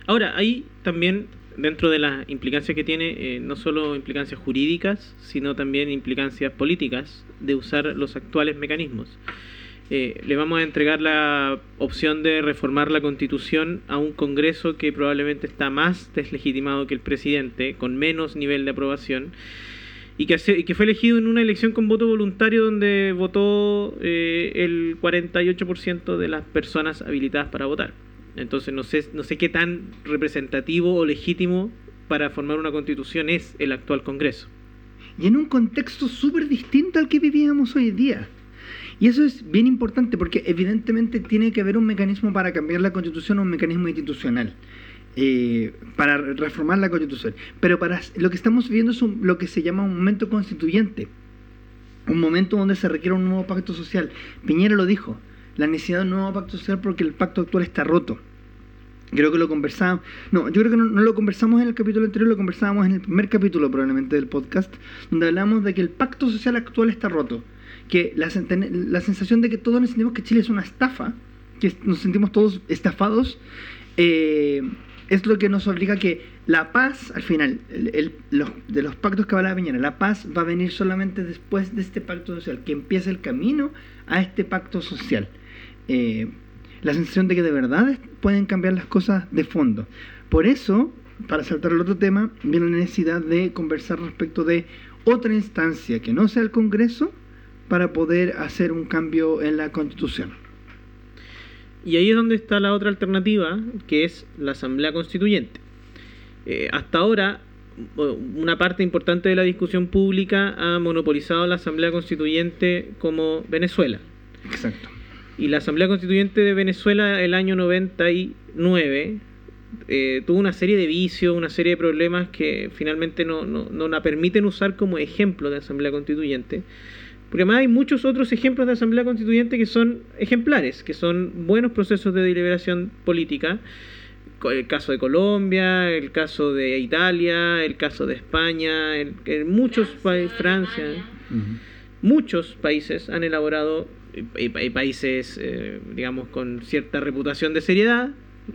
Ahora, hay también dentro de las implicancias que tiene, eh, no solo implicancias jurídicas, sino también implicancias políticas de usar los actuales mecanismos. Eh, le vamos a entregar la opción de reformar la constitución a un Congreso que probablemente está más deslegitimado que el presidente, con menos nivel de aprobación, y que, fue elegido en una elección con voto voluntario donde votó eh, el 48% de las personas habilitadas para votar. Entonces no sé, no sé qué tan representativo o legítimo para formar una constitución es el actual Congreso. Y en un contexto súper distinto al que vivíamos hoy día. Y eso es bien importante porque evidentemente tiene que haber un mecanismo para cambiar la constitución, un mecanismo institucional. Eh, para reformar la constitución. Pero para lo que estamos viviendo es lo que se llama un momento constituyente. Un momento donde se requiere un nuevo pacto social. Piñera lo dijo, la necesidad de un nuevo pacto social porque el pacto actual está roto. Creo que lo conversamos. No, yo creo que no, lo conversamos en el capítulo anterior, lo conversábamos en el primer capítulo probablemente del podcast, donde hablamos de que el pacto social actual está roto. Que la, la sensación de que todos nos sentimos que Chile es una estafa, que nos sentimos todos estafados, eh, es lo que nos obliga a que la paz, al final, de los pactos que hablaba Piñera, la paz va a venir solamente después de este pacto social, que empiece el camino a este pacto social. Eh, la sensación de que de verdad pueden cambiar las cosas de fondo. Por eso, para saltar al otro tema, viene la necesidad de conversar respecto de otra instancia que no sea el Congreso para poder hacer un cambio en la Constitución. Y ahí es donde está la otra alternativa, que es la Asamblea Constituyente. Eh, hasta ahora, una parte importante de la discusión pública ha monopolizado la Asamblea Constituyente como Venezuela. Exacto. Y la Asamblea Constituyente de Venezuela el año 99 eh, tuvo una serie de vicios, una serie de problemas que finalmente no, no, la permiten usar como ejemplo de Asamblea Constituyente. Porque además hay muchos otros ejemplos de Asamblea Constituyente que son ejemplares, que son buenos procesos de deliberación política. El caso de Colombia, el caso de Italia, el caso de España, en muchos países, Francia, muchos países han elaborado y, países, eh, digamos, con cierta reputación de seriedad,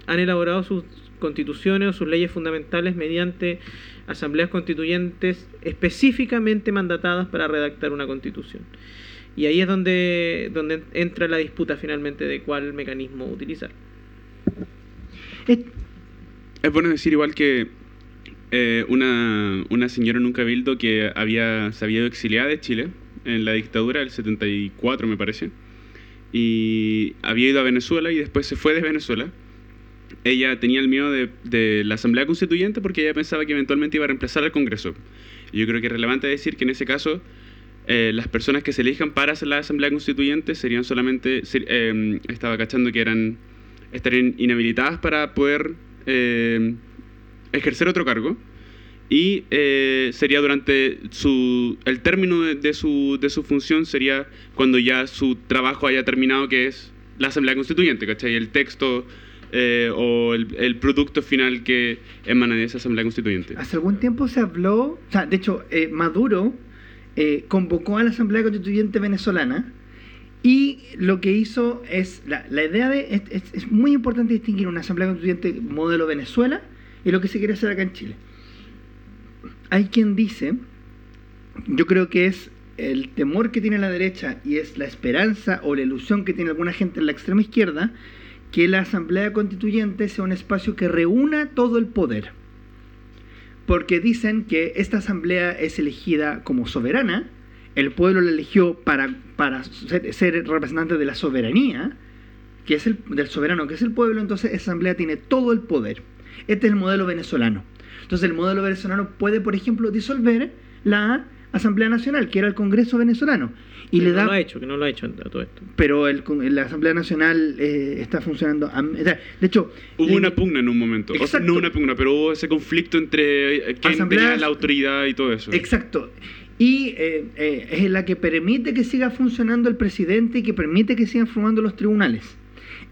han elaborado sus constituciones o sus leyes fundamentales mediante asambleas constituyentes específicamente mandatadas para redactar una constitución. Y ahí es donde, donde entra la disputa finalmente de cuál mecanismo utilizar. Eh, Es bueno decir igual que eh, una, una señora en un cabildo que había, se había ido exiliada de Chile en la dictadura del 74 me parece y había ido a Venezuela y después se fue de Venezuela. Ella tenía el miedo de, de la Asamblea Constituyente porque ella pensaba que eventualmente iba a reemplazar al Congreso. Y yo creo que es relevante decir que en ese caso eh, las personas que se elijan para hacer la Asamblea Constituyente serían solamente, ser- eh, estaba cachando que eran, estarían inhabilitadas para poder eh, ejercer otro cargo y eh, sería durante su, el término de, de su, de su función sería cuando ya su trabajo haya terminado, que es la Asamblea Constituyente, ¿cachai? El texto eh, o el, el producto final que emana de esa Asamblea Constituyente. Hace algún tiempo se habló, o sea, de hecho, eh, Maduro eh, convocó a la Asamblea Constituyente venezolana y lo que hizo es, la, la idea de, es, es- es muy importante distinguir una Asamblea Constituyente modelo Venezuela y lo que se quiere hacer acá en Chile. Hay quien dice, yo creo que es el temor que tiene la derecha y es la esperanza o la ilusión que tiene alguna gente en la extrema izquierda, que la Asamblea Constituyente sea un espacio que reúna todo el poder porque dicen que esta asamblea es elegida como soberana, el pueblo la eligió para, para ser, representante de la soberanía, que es el del soberano, que es el pueblo, entonces esa asamblea tiene todo el poder. Este es el modelo venezolano. Entonces el modelo venezolano puede, por ejemplo, disolver la Asamblea Nacional, que era el Congreso venezolano, y Que le no da lo ha hecho, que no lo ha hecho a todo esto. pero el, con- la Asamblea Nacional eh, está funcionando. a- o sea, de hecho, Hubo le- una pugna en un momento. O sea, no una pugna, pero hubo ese conflicto entre eh, quién Asambleas- tenía la autoridad y todo eso. Exacto. Y eh, eh, es la que permite que siga funcionando el presidente y que permite que sigan formando los tribunales.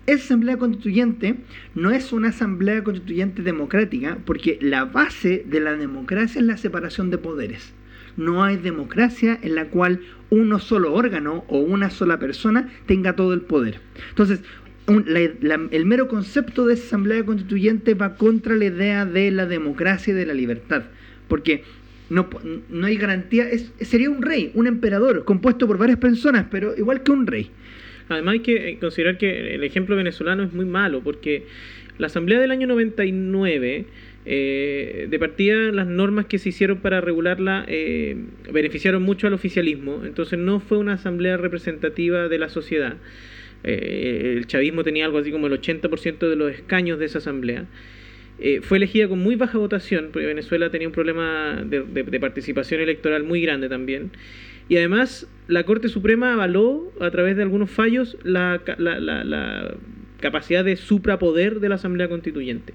Esa asamblea constituyente no es una asamblea constituyente democrática porque la base de la democracia es la separación de poderes. No hay democracia en la cual uno solo órgano o una sola persona tenga todo el poder. Entonces, el mero concepto de asamblea constituyente va contra la idea de la democracia y de la libertad. Porque no, no hay garantía, es, sería un rey, un emperador, compuesto por varias personas, pero igual que un rey. Además hay que eh, considerar que el ejemplo venezolano es muy malo porque la Asamblea del año 99, eh, de partida las normas que se hicieron para regularla eh, beneficiaron mucho al oficialismo, entonces no fue una asamblea representativa de la sociedad. Eh, el chavismo tenía algo así como el 80% de los escaños de esa asamblea. Fue elegida con muy baja votación, porque Venezuela tenía un problema de participación electoral muy grande también. Y además, la Corte Suprema avaló, a través de algunos fallos, la, ca- la- la- la capacidad de suprapoder de la Asamblea Constituyente.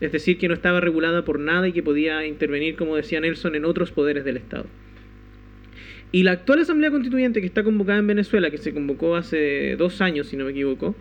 Es decir, que no estaba regulada por nada y que podía intervenir, como decía Nelson, en otros poderes del Estado. Y la actual Asamblea Constituyente que está convocada en Venezuela, que se convocó hace dos años, si no me equivoco,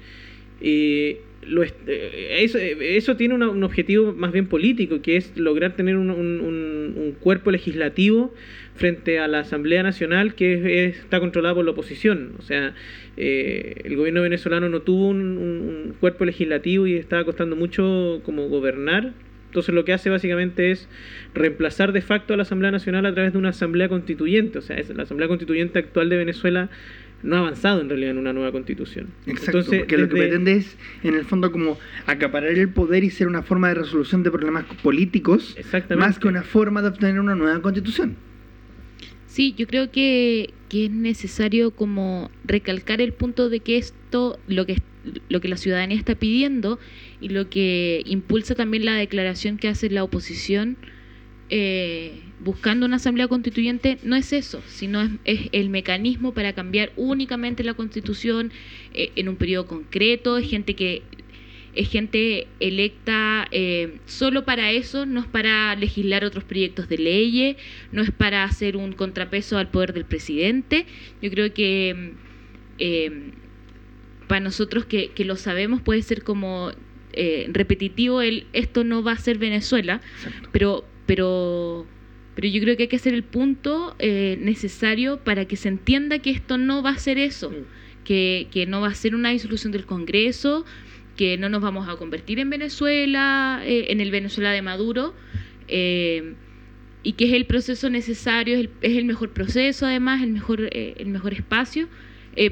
eh, lo eh, eso, eh, eso tiene una- un objetivo más bien político, que es lograr tener un, cuerpo legislativo frente a la Asamblea Nacional que es- es- está controlada por la oposición. O sea, eh, el gobierno venezolano no tuvo un cuerpo legislativo y estaba costando mucho como gobernar. Entonces lo que hace básicamente es reemplazar de facto a la Asamblea Nacional a través de una Asamblea Constituyente. O sea, es- la Asamblea Constituyente actual de Venezuela no ha avanzado en realidad en una nueva constitución. Exacto, Entonces, porque lo que pretende es, en el fondo, como acaparar el poder y ser una forma de resolución de problemas políticos, Exactamente. más que una forma de obtener una nueva constitución. Sí, yo creo que, que es necesario como recalcar el punto de que esto, lo que, lo que la ciudadanía está pidiendo y lo que impulsa también la declaración que hace la oposición eh, buscando una asamblea constituyente, no es eso, sino es, es el mecanismo para cambiar únicamente la constitución eh, en un periodo concreto, es gente que es gente electa eh, solo para eso, no es para legislar otros proyectos de leyes, no es para hacer un contrapeso al poder del presidente. Yo creo que mm, eh, para nosotros que, que lo sabemos puede ser como eh, repetitivo el esto no va a ser Venezuela, Exacto. pero, pero, pero yo creo que hay que hacer el punto eh, necesario para que se entienda que esto no va a ser eso, que, que no va a ser una disolución del Congreso, que no nos vamos a convertir en Venezuela, eh, en el Venezuela de Maduro, eh, y que es el proceso necesario, es el, es el mejor proceso además, el mejor, eh, el mejor espacio,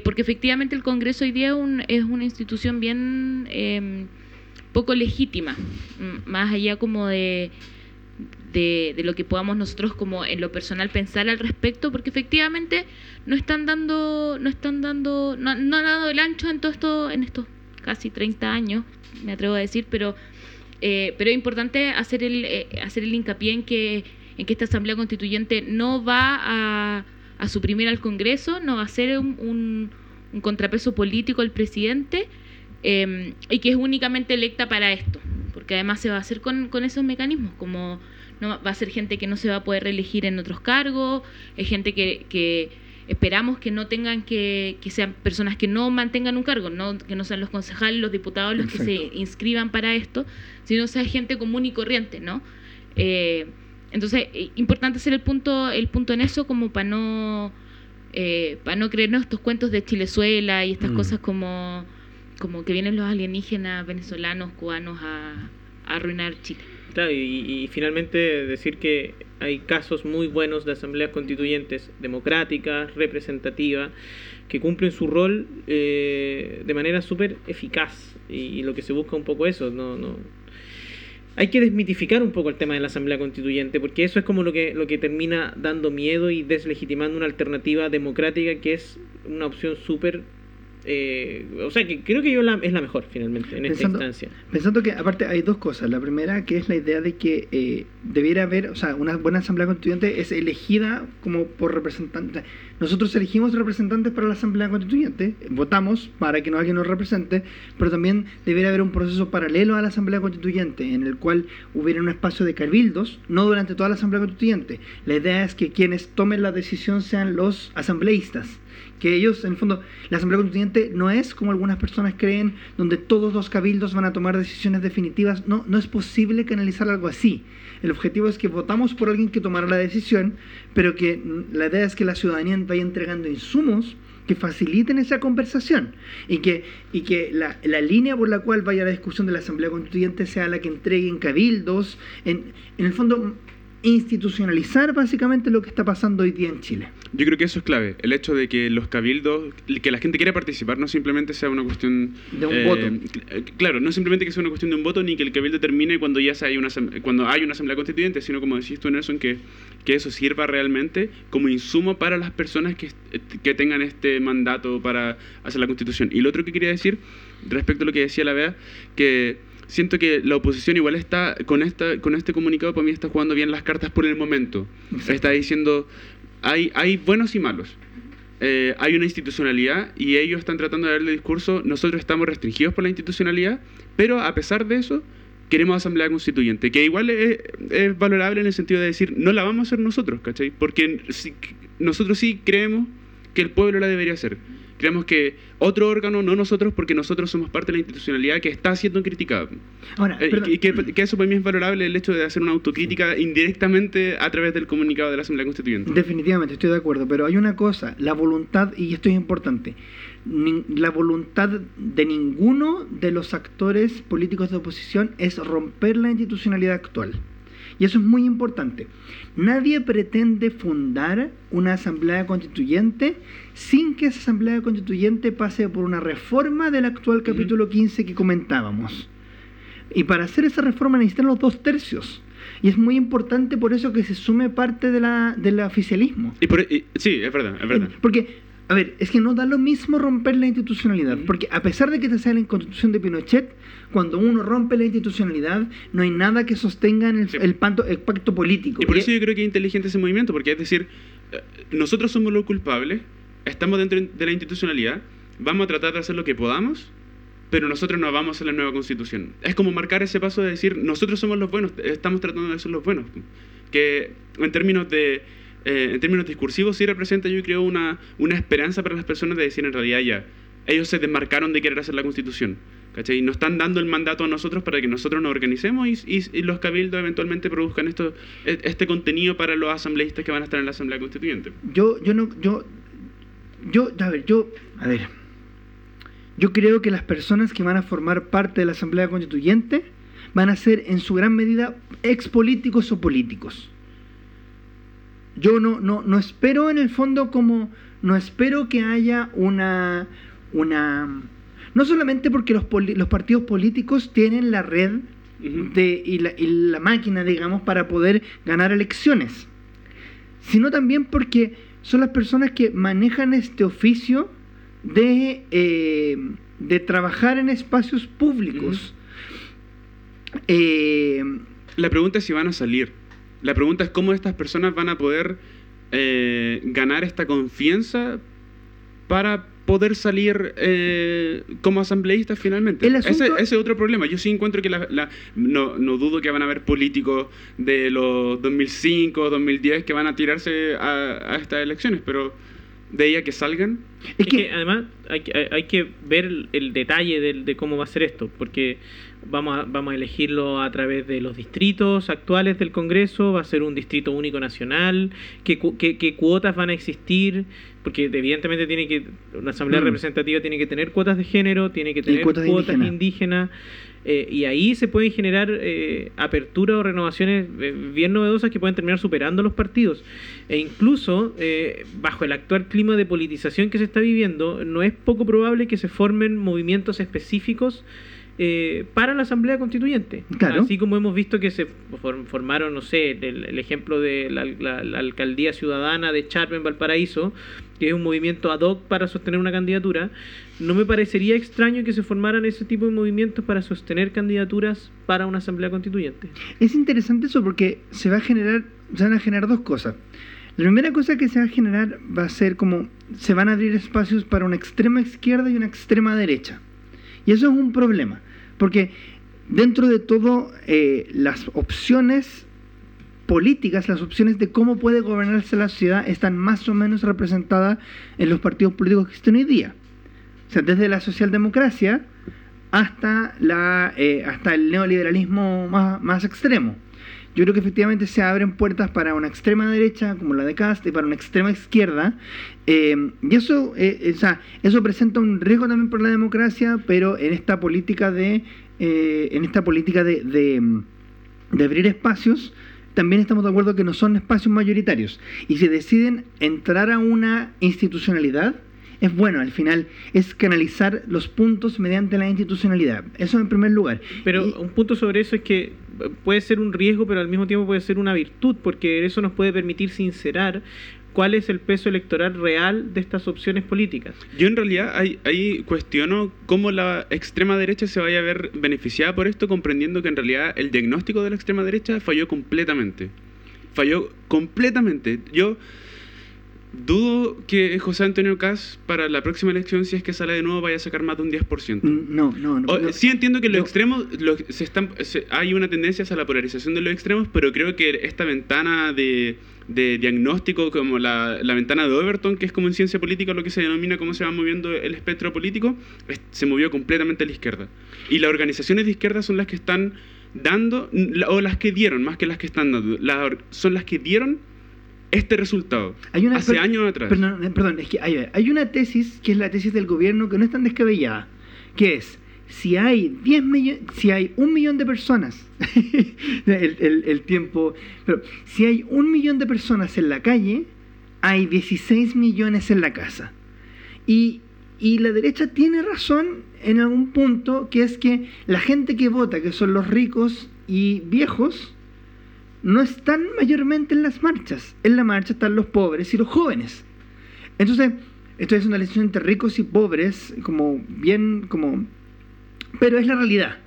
porque efectivamente el Congreso hoy día es, un- es una institución bien poco legítima, más allá como de, de, lo que podamos nosotros como en lo personal pensar al respecto, porque efectivamente no están dando, no están dando, no, han dado el ancho en todo esto, en estos casi 30 años, me atrevo a decir, pero eh, pero es importante hacer el eh, hacer el hincapié en que en que esta asamblea constituyente no va a, suprimir al Congreso, no va a ser un, un- un contrapeso político al presidente eh, y que es únicamente electa para esto, porque además se va a hacer con, con esos mecanismos, como no va a ser gente que no se va a poder reelegir en otros cargos, es gente que, que esperamos que no tengan que, que sean personas que no mantengan un cargo, no, que no sean los concejales, los diputados los que se inscriban para esto, sino sea gente común y corriente, ¿no? Eh, entonces, eh, importante hacer el punto, el punto en eso como para no eh, para no creernos estos cuentos de Chilezuela y estas Mm. cosas como, como que vienen los alienígenas venezolanos, cubanos a, arruinar Chile. Claro, y, y finalmente decir que hay casos muy buenos de asambleas constituyentes democráticas, representativas, que cumplen su rol eh, de manera súper eficaz. Y, y lo que se busca un poco eso, no, no. Hay que desmitificar un poco el tema de la asamblea constituyente, porque eso es como lo que, lo que termina dando miedo y deslegitimando una alternativa democrática que es una opción súper... eh, o sea, que creo que yo la, es la mejor finalmente en esta instancia. Pensando que aparte hay dos cosas. La primera que es la idea de que eh, debiera haber, o sea, una buena asamblea constituyente es elegida como por representantes. Nosotros elegimos representantes para la asamblea constituyente, votamos para que nos alguien nos represente, pero también debiera haber un proceso paralelo a la asamblea constituyente en el cual hubiera un espacio de cabildos, no durante toda la asamblea constituyente. La idea es que quienes tomen la decisión sean los asambleístas que ellos, en el fondo, la Asamblea Constituyente no es como algunas personas creen, donde todos los cabildos van a tomar decisiones definitivas. No, no es posible canalizar algo así. El objetivo es que votamos por alguien que tomara la decisión, pero que la idea es que la ciudadanía vaya entregando insumos que faciliten esa conversación y que, y que la, la línea por la cual vaya la discusión de la Asamblea Constituyente sea la que entreguen cabildos, en, en el fondo institucionalizar básicamente lo que está pasando hoy día en Chile. Yo creo que eso es clave, el hecho de que los cabildos, que la gente quiera participar, no simplemente sea una cuestión De un voto. cl- Claro, no simplemente que sea una cuestión de un voto ni que el cabildo termine cuando ya hay una cuando hay una asamblea constituyente, sino como decís tú Nelson que que eso sirva realmente como insumo para las personas que, que tengan este mandato para hacer la constitución. Y lo otro que quería decir respecto a lo que decía la Bea, que siento que la oposición igual está con esta con este comunicado para mí está jugando bien las cartas por el momento. Exacto. Está diciendo hay hay buenos y malos. Eh, hay una institucionalidad y ellos están tratando de darle discurso, nosotros estamos restringidos por la institucionalidad, pero a pesar de eso queremos asamblea constituyente, que igual es, es valorable en el sentido de decir, no la vamos a hacer nosotros, ¿cachai? Porque sí- nosotros sí creemos que el pueblo la debería hacer. Creemos que otro órgano, no nosotros, porque nosotros somos parte de la institucionalidad que está siendo criticada. Ahora, Eh, y que, que eso para mí es valorable el hecho de hacer una autocrítica indirectamente a través del comunicado de la Asamblea Constituyente. Definitivamente, estoy de acuerdo, pero hay una cosa, la voluntad, y esto es importante, la voluntad de ninguno de los actores políticos de oposición es romper la institucionalidad actual. Y eso es muy importante. Nadie pretende fundar una asamblea constituyente sin que esa asamblea constituyente pase por una reforma del actual capítulo 15 que comentábamos. Y para hacer esa reforma necesitan los dos tercios. Y es muy importante por eso que se sume parte de la, del oficialismo. Y por- y- sí, es verdad, es verdad. Porque, a ver, es que no da lo mismo romper la institucionalidad. Porque a pesar de que te sale en constitución de Pinochet, cuando uno rompe la institucionalidad, no hay nada que sostenga en el, Sí. el panto- el pacto político. Y por eso yo creo que es inteligente ese movimiento, porque es decir, eh, nosotros somos los culpables, estamos dentro de la institucionalidad, vamos a tratar de hacer lo que podamos, pero nosotros no vamos a la nueva constitución. Es como marcar ese paso de decir, nosotros somos los buenos, estamos tratando de ser los buenos. Que en términos de... eh, en términos discursivos sí representa yo creo una, una esperanza para las personas de decir en realidad ya ellos se desmarcaron de querer hacer la constitución ¿cachai? nos están dando el mandato a nosotros para que nosotros nos organicemos y los cabildos eventualmente produzcan esto, e- este contenido para los asambleístas que van a estar en la asamblea constituyente yo, yo no, yo, yo, a ver, yo, a ver, yo creo que las personas que van a formar parte de la Asamblea Constituyente van a ser en su gran medida expolíticos o políticos. Yo no, no, no espero en el fondo como, no espero que haya una, una, no solamente porque los, los partidos políticos tienen la red de, y, la, y la máquina, digamos, para poder ganar elecciones, sino también porque son las personas que manejan este oficio de, eh, de trabajar en espacios públicos. Eh, La pregunta es si van a salir. La pregunta es cómo estas personas van a poder eh, ganar esta confianza para poder salir eh, como asambleístas finalmente. Ese, ese es otro problema. Yo sí encuentro que la, la- no, no dudo que van a haber políticos de los 2005, 2010 que van a tirarse a, a estas elecciones, pero de ahí a que salgan, es Es que, que además hay, que- hay- hay que ver el, el detalle del- de, cómo va a ser esto, porque vamos a, vamos a elegirlo a través de los distritos actuales del Congreso, va a ser un distrito único nacional, qué, qué- qué cuotas van a existir, porque evidentemente tiene que una asamblea Mm. representativa tiene que tener cuotas de género, tiene que tener cuotas cuotas, indígenas. indígenas. eh, y ahí se pueden generar eh, aperturas o renovaciones eh, bien novedosas que pueden terminar superando los partidos. E incluso, eh, bajo el actual clima de politización que se está viviendo, no es poco probable que se formen movimientos específicos eh, para la Asamblea Constituyente. Claro. Así como hemos visto que se form- formaron, no sé, el, el ejemplo de la, la- la Alcaldía Ciudadana de Charpe en Valparaíso, que es un movimiento ad hoc para sostener una candidatura, no me parecería extraño que se formaran ese tipo de movimientos para sostener candidaturas para una Asamblea Constituyente. es interesante eso porque se va a generar, se van a generar dos cosas. La primera cosa que se va a generar va a ser como se van a abrir espacios para una extrema izquierda y una extrema derecha. Y eso es un problema, porque dentro de todo eh, las opciones políticas, las opciones de cómo puede gobernarse la sociedad están más o menos representadas en los partidos políticos que existen hoy día. O sea, desde la socialdemocracia hasta, la, eh, hasta el neoliberalismo más extremo. Yo creo que efectivamente se abren puertas para una extrema derecha, como la de Cast, y para una extrema izquierda. eh, y eso, eh, o sea, eso presenta un riesgo también por la democracia, pero en esta política de, eh, en esta política de, de, de abrir espacios, también estamos de acuerdo que no son espacios mayoritarios. Y si deciden entrar a una institucionalidad, es bueno, al final es canalizar los puntos mediante la institucionalidad. Eso en primer lugar. Pero Y- un punto sobre eso es que eh, puede ser un riesgo, pero al mismo tiempo puede ser una virtud, porque eso nos puede permitir sincerar cuál es el peso electoral real de estas opciones políticas. Yo en realidad ahí, cuestiono cómo la extrema derecha se vaya a ver beneficiada por esto, comprendiendo que en realidad el diagnóstico de la extrema derecha falló completamente. Falló completamente. Yo dudo que José Antonio Caz para la próxima elección, si es que sale de nuevo, vaya a sacar más de un 10%. Mm, No, no, no. O- no. sí entiendo que los yo- extremos se están se- hay una tendencia hacia la polarización de los extremos pero creo que esta ventana de, de diagnóstico como la, la ventana de Overton que es como en ciencia política lo que se denomina cómo se va moviendo el espectro político es- se movió completamente a la izquierda y las organizaciones de izquierda son las que están dando o las que dieron más que las que están dando las son las que dieron este resultado Hay una, hace años atrás Perdón, eh, perdón, es que hay, hay una tesis que es la tesis del gobierno que no es tan descabellada, que es si hay 10 millones, si hay un millón de personas, el, el- el tiempo, pero si hay un millón de personas en la calle, hay 16 millones en la casa. Y, y la derecha tiene razón en algún punto, que es que la gente que vota, que son los ricos y viejos, no están mayormente en las marchas. En la marcha están los pobres y los jóvenes. Entonces, esto es una elección entre ricos y pobres, como bien, como... Pero es la realidad.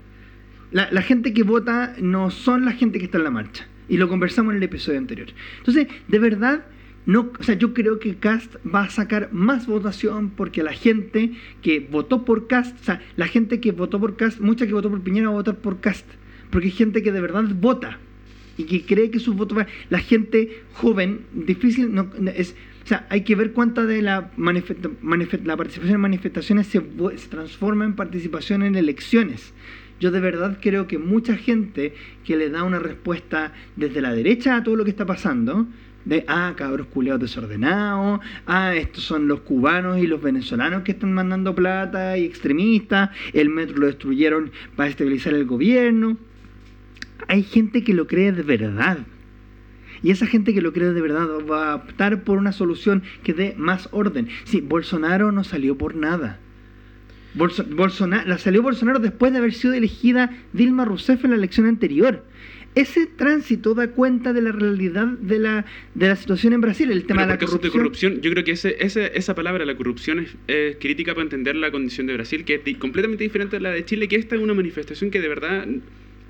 La, gente que vota no son la gente que está en la marcha. Y lo conversamos en el episodio anterior. Entonces, de verdad, o sea, yo creo que Cast va a sacar más votación porque la gente que votó por Cast, o sea, la gente que votó por Cast, mucha que votó por Piñera va a votar por Cast. Porque hay gente que de verdad vota y que cree que sus votos van- la gente joven difícil no, es o sea hay que ver cuánta de la manifesta- manifest- la participación en manifestaciones se, se transforma en participación en elecciones. Yo de verdad creo que mucha gente que le da una respuesta desde la derecha a todo lo que está pasando de ah cabros culeados desordenados ah estos son los cubanos y los venezolanos que están mandando plata y extremistas el metro lo destruyeron para estabilizar el gobierno hay gente que lo cree de verdad. Y esa gente que lo cree de verdad va a optar por una solución que dé más orden. Sí, Bolsonaro no salió por nada. Bolso- Bolsonaro, la salió Bolsonaro después de haber sido elegida Dilma Rousseff en la elección anterior. Ese tránsito da cuenta de la realidad de la, de la situación en Brasil, el tema Pero de la de corrupción. yo creo que ese, ese- esa palabra, la corrupción, es, es crítica para entender la condición de Brasil, que es completamente diferente a la de Chile, que esta es una manifestación que de verdad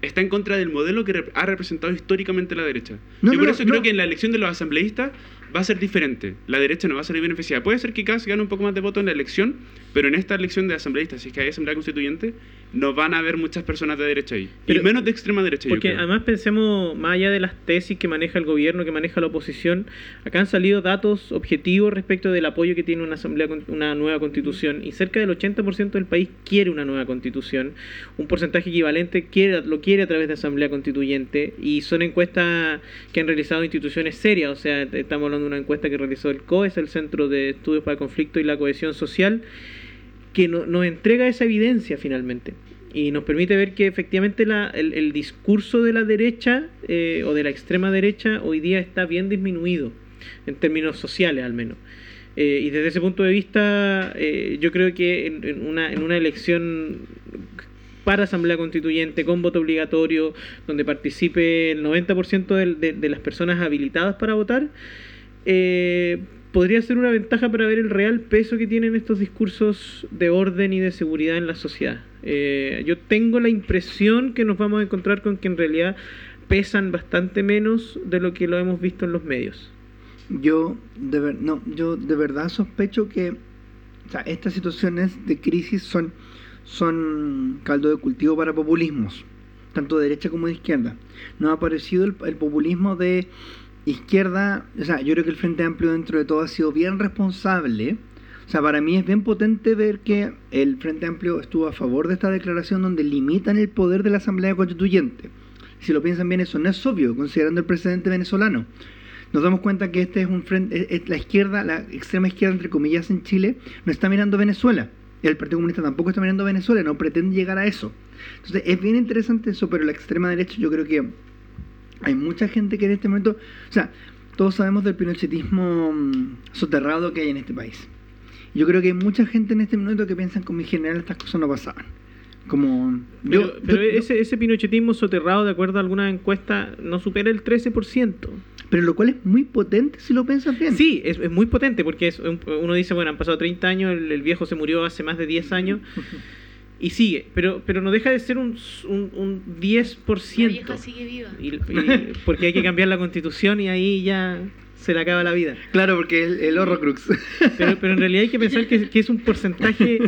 está en contra del modelo que ha representado históricamente la derecha. No, yo no, por eso no. creo que en la elección de los asambleístas va a ser diferente. La derecha no va a salir beneficiada. Puede ser que Kass gane un poco más de votos en la elección, pero en esta elección de asambleístas, si es que hay asamblea constituyente, no van a haber muchas personas de derecha ahí. Pero- y menos de extrema derecha, yo Porque creo. además pensemos, más allá de las tesis que maneja el gobierno, que maneja la oposición, acá han salido datos objetivos respecto del apoyo que tiene una asamblea, una nueva constitución, y cerca del 80% del país quiere una nueva constitución, un porcentaje equivalente quiere, lo quiere a través de asamblea constituyente, y son encuestas que han realizado instituciones serias, o sea, estamos hablando una encuesta que realizó el COES, el Centro de Estudios para el Conflicto y la Cohesión Social, que no- nos entrega esa evidencia finalmente y nos permite ver que efectivamente la- el, discurso de la derecha eh, o de la extrema derecha hoy día está bien disminuido en términos sociales al menos. Eh, y desde ese punto de vista eh, yo creo que en, una, en una elección para Asamblea Constituyente con voto obligatorio, donde participe el 90% del- de, de las personas habilitadas para votar, eh, podría ser una ventaja para ver el real peso que tienen estos discursos de orden y de seguridad en la sociedad. Eh, yo tengo la impresión que nos vamos a encontrar con que en realidad pesan bastante menos de lo que lo hemos visto en los medios. Yo de, verdad sospecho que estas situaciones de crisis son, caldo de cultivo para populismos, tanto de derecha como de izquierda. No ha aparecido el, el populismo de izquierda, o sea, yo creo que el Frente Amplio dentro de todo ha sido bien responsable. O sea, para mí es bien potente ver que el Frente Amplio estuvo a favor de esta declaración donde limitan el poder de la Asamblea Constituyente. Si lo piensan bien, eso no es obvio, considerando el presidente venezolano nos damos cuenta que este es un frente, es la izquierda, la extrema izquierda entre comillas en Chile, no está mirando Venezuela. El Partido Comunista tampoco está mirando Venezuela, no pretende llegar a eso. Entonces es bien interesante eso, pero la extrema derecha yo creo que hay mucha gente que en este momento, o sea, todos sabemos del pinochetismo mm, soterrado que hay en este país. Yo creo que hay mucha gente en este momento que piensan como en general estas cosas no pasaban. Como Pero, yo, pero yo- ese, ese pinochetismo soterrado, de acuerdo a algunas encuestas, no supera el 13%. pero lo cual es muy potente si lo piensas bien. Sí, es, es muy potente porque es uno dice, bueno, han pasado 30 años, el, el viejo se murió hace más de 10 años y sigue, pero, pero no deja de ser un, un, un 10%. La vieja sigue viva. Y- y- porque hay que cambiar la constitución y ahí ya se le acaba la vida. Claro, porque el, el Horrocrux. Pero, pero en realidad hay que pensar que, que es un porcentaje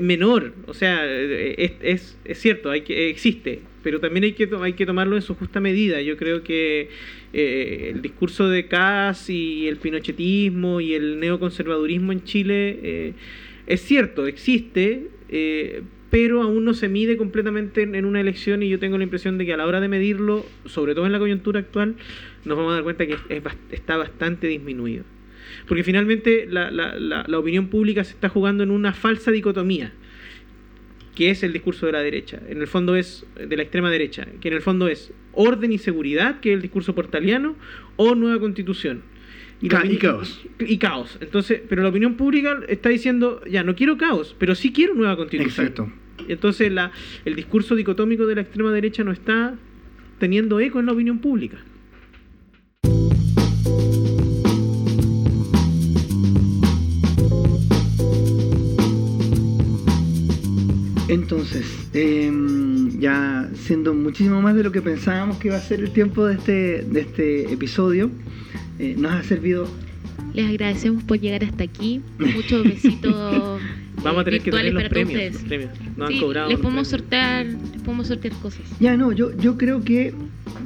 menor. O sea, es, es, es cierto, hay que, existe, pero también hay que, to- hay que tomarlo en su justa medida. Yo creo que eh, el discurso de Kass y el pinochetismo y el neoconservadurismo en Chile eh, es cierto, existe, eh, pero aún no se mide completamente en, una elección y yo tengo la impresión de que a la hora de medirlo, sobre todo en la coyuntura actual, nos vamos a dar cuenta que es bast- está bastante disminuido. Porque finalmente la, la- la- la opinión pública se está jugando en una falsa dicotomía, que es el discurso de la derecha. En el fondo es de la extrema derecha, que en el fondo es orden y seguridad, que es el discurso portaliano, o nueva constitución. Ca- y caos. Y caos. Entonces, pero la opinión pública está diciendo, ya, no quiero caos, pero sí quiero nueva constitución. Exacto. Entonces la, el discurso dicotómico de la extrema derecha no está teniendo eco en la opinión pública. Entonces, em, ya siendo muchísimo más de lo que pensábamos que iba a ser el tiempo de este, de este episodio, eh, nos ha servido. Les agradecemos por llegar hasta aquí. Muchos besitos. Vamos a tener que tener los premios. los. No han Sí, cobrado. les podemos sortear, les podemos sortear cosas. Ya, no, yo, yo creo que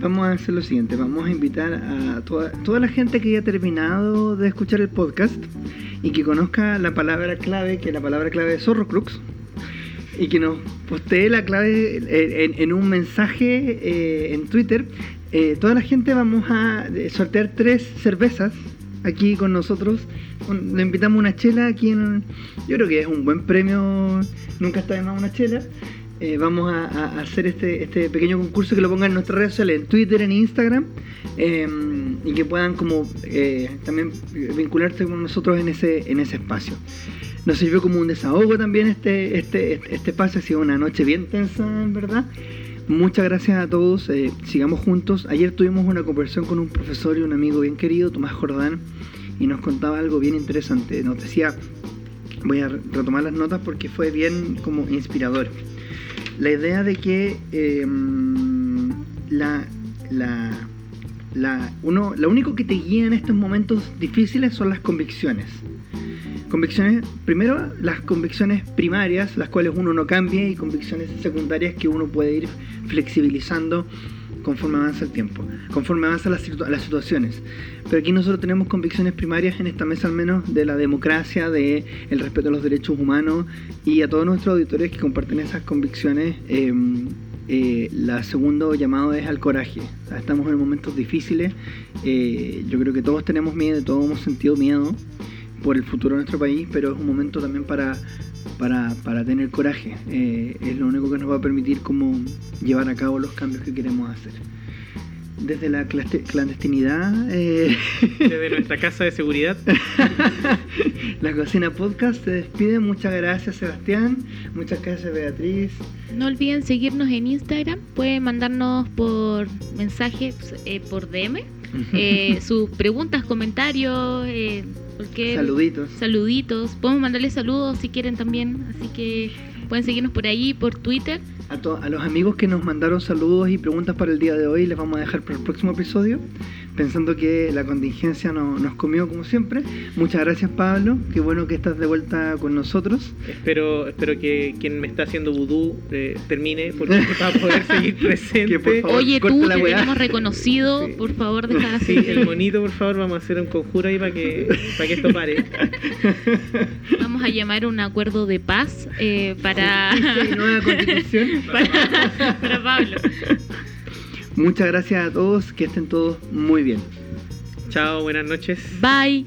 vamos a hacer lo siguiente: vamos a invitar a toda, toda la gente que haya terminado de escuchar el podcast y que conozca la palabra clave, que la palabra clave es Horrocrux, y que nos postee la clave en, en- en un mensaje eh, en Twitter. Eh, toda la gente vamos a eh, sortear tres cervezas aquí con nosotros. Le invitamos una chela aquí. Yo creo que es un buen premio, nunca está de más una chela. Eh, vamos a, hacer este, este pequeño concurso que lo pongan en nuestras redes sociales, en Twitter, en Instagram. Eh, y que puedan como también vincularse con nosotros en ese, en ese espacio. Nos sirvió como un desahogo también este, este, este espacio, ha sido una noche bien tensa, en verdad. Muchas gracias a todos, eh, sigamos juntos. Ayer tuvimos una conversación con un profesor y un amigo bien querido, Tomás Jordán, y nos contaba algo bien interesante. Nos decía, voy a retomar las notas porque fue bien como inspirador. La idea de que em, la, la, uno, lo único que te guía en estos momentos difíciles son las convicciones. Convicciones, primero las convicciones primarias, las cuales uno no cambia, y convicciones secundarias que uno puede ir flexibilizando conforme avanza el tiempo, conforme avanzan las, las, situaciones. Pero aquí nosotros tenemos convicciones primarias en esta mesa al menos de la democracia, de el respeto a los derechos humanos y a todos nuestros auditores que comparten esas convicciones. Eh, eh, la segundo llamado es al coraje. estamos en momentos difíciles. Eh, yo creo que todos tenemos miedo, todos hemos sentido miedo por el futuro de nuestro país, pero es un momento también para, para, para tener coraje. Eh, es lo único que nos va a permitir como llevar a cabo los cambios que queremos hacer. Desde la clandestinidad. Eh, Desde nuestra casa de seguridad. la Cocina Podcast se despide. Muchas gracias, Sebastián. Muchas gracias, Beatriz. No olviden seguirnos en Instagram. Pueden mandarnos por mensaje, eh, por DM, eh, sus preguntas, comentarios. Porque saluditos. Saluditos. Podemos mandarles saludos si quieren también. Así que pueden seguirnos por ahí, por Twitter. A, a los amigos que nos mandaron saludos y preguntas para el día de hoy, les vamos a dejar para el próximo episodio pensando que la contingencia no, nos comió como siempre. Muchas gracias Pablo, qué bueno que estás de vuelta con nosotros. Espero, espero que quien me está haciendo vudú eh, termine porque para poder seguir presente. Oye tú, te tenemos reconocido, por favor deja así. Sí, el monito, por favor, vamos a hacer un conjuro ahí para que, para que esto pare. Vamos a llamar un acuerdo de paz eh, para... nueva constitución para, Pablo. Muchas gracias a todos, que estén todos muy bien. Chao, buenas noches. Bye.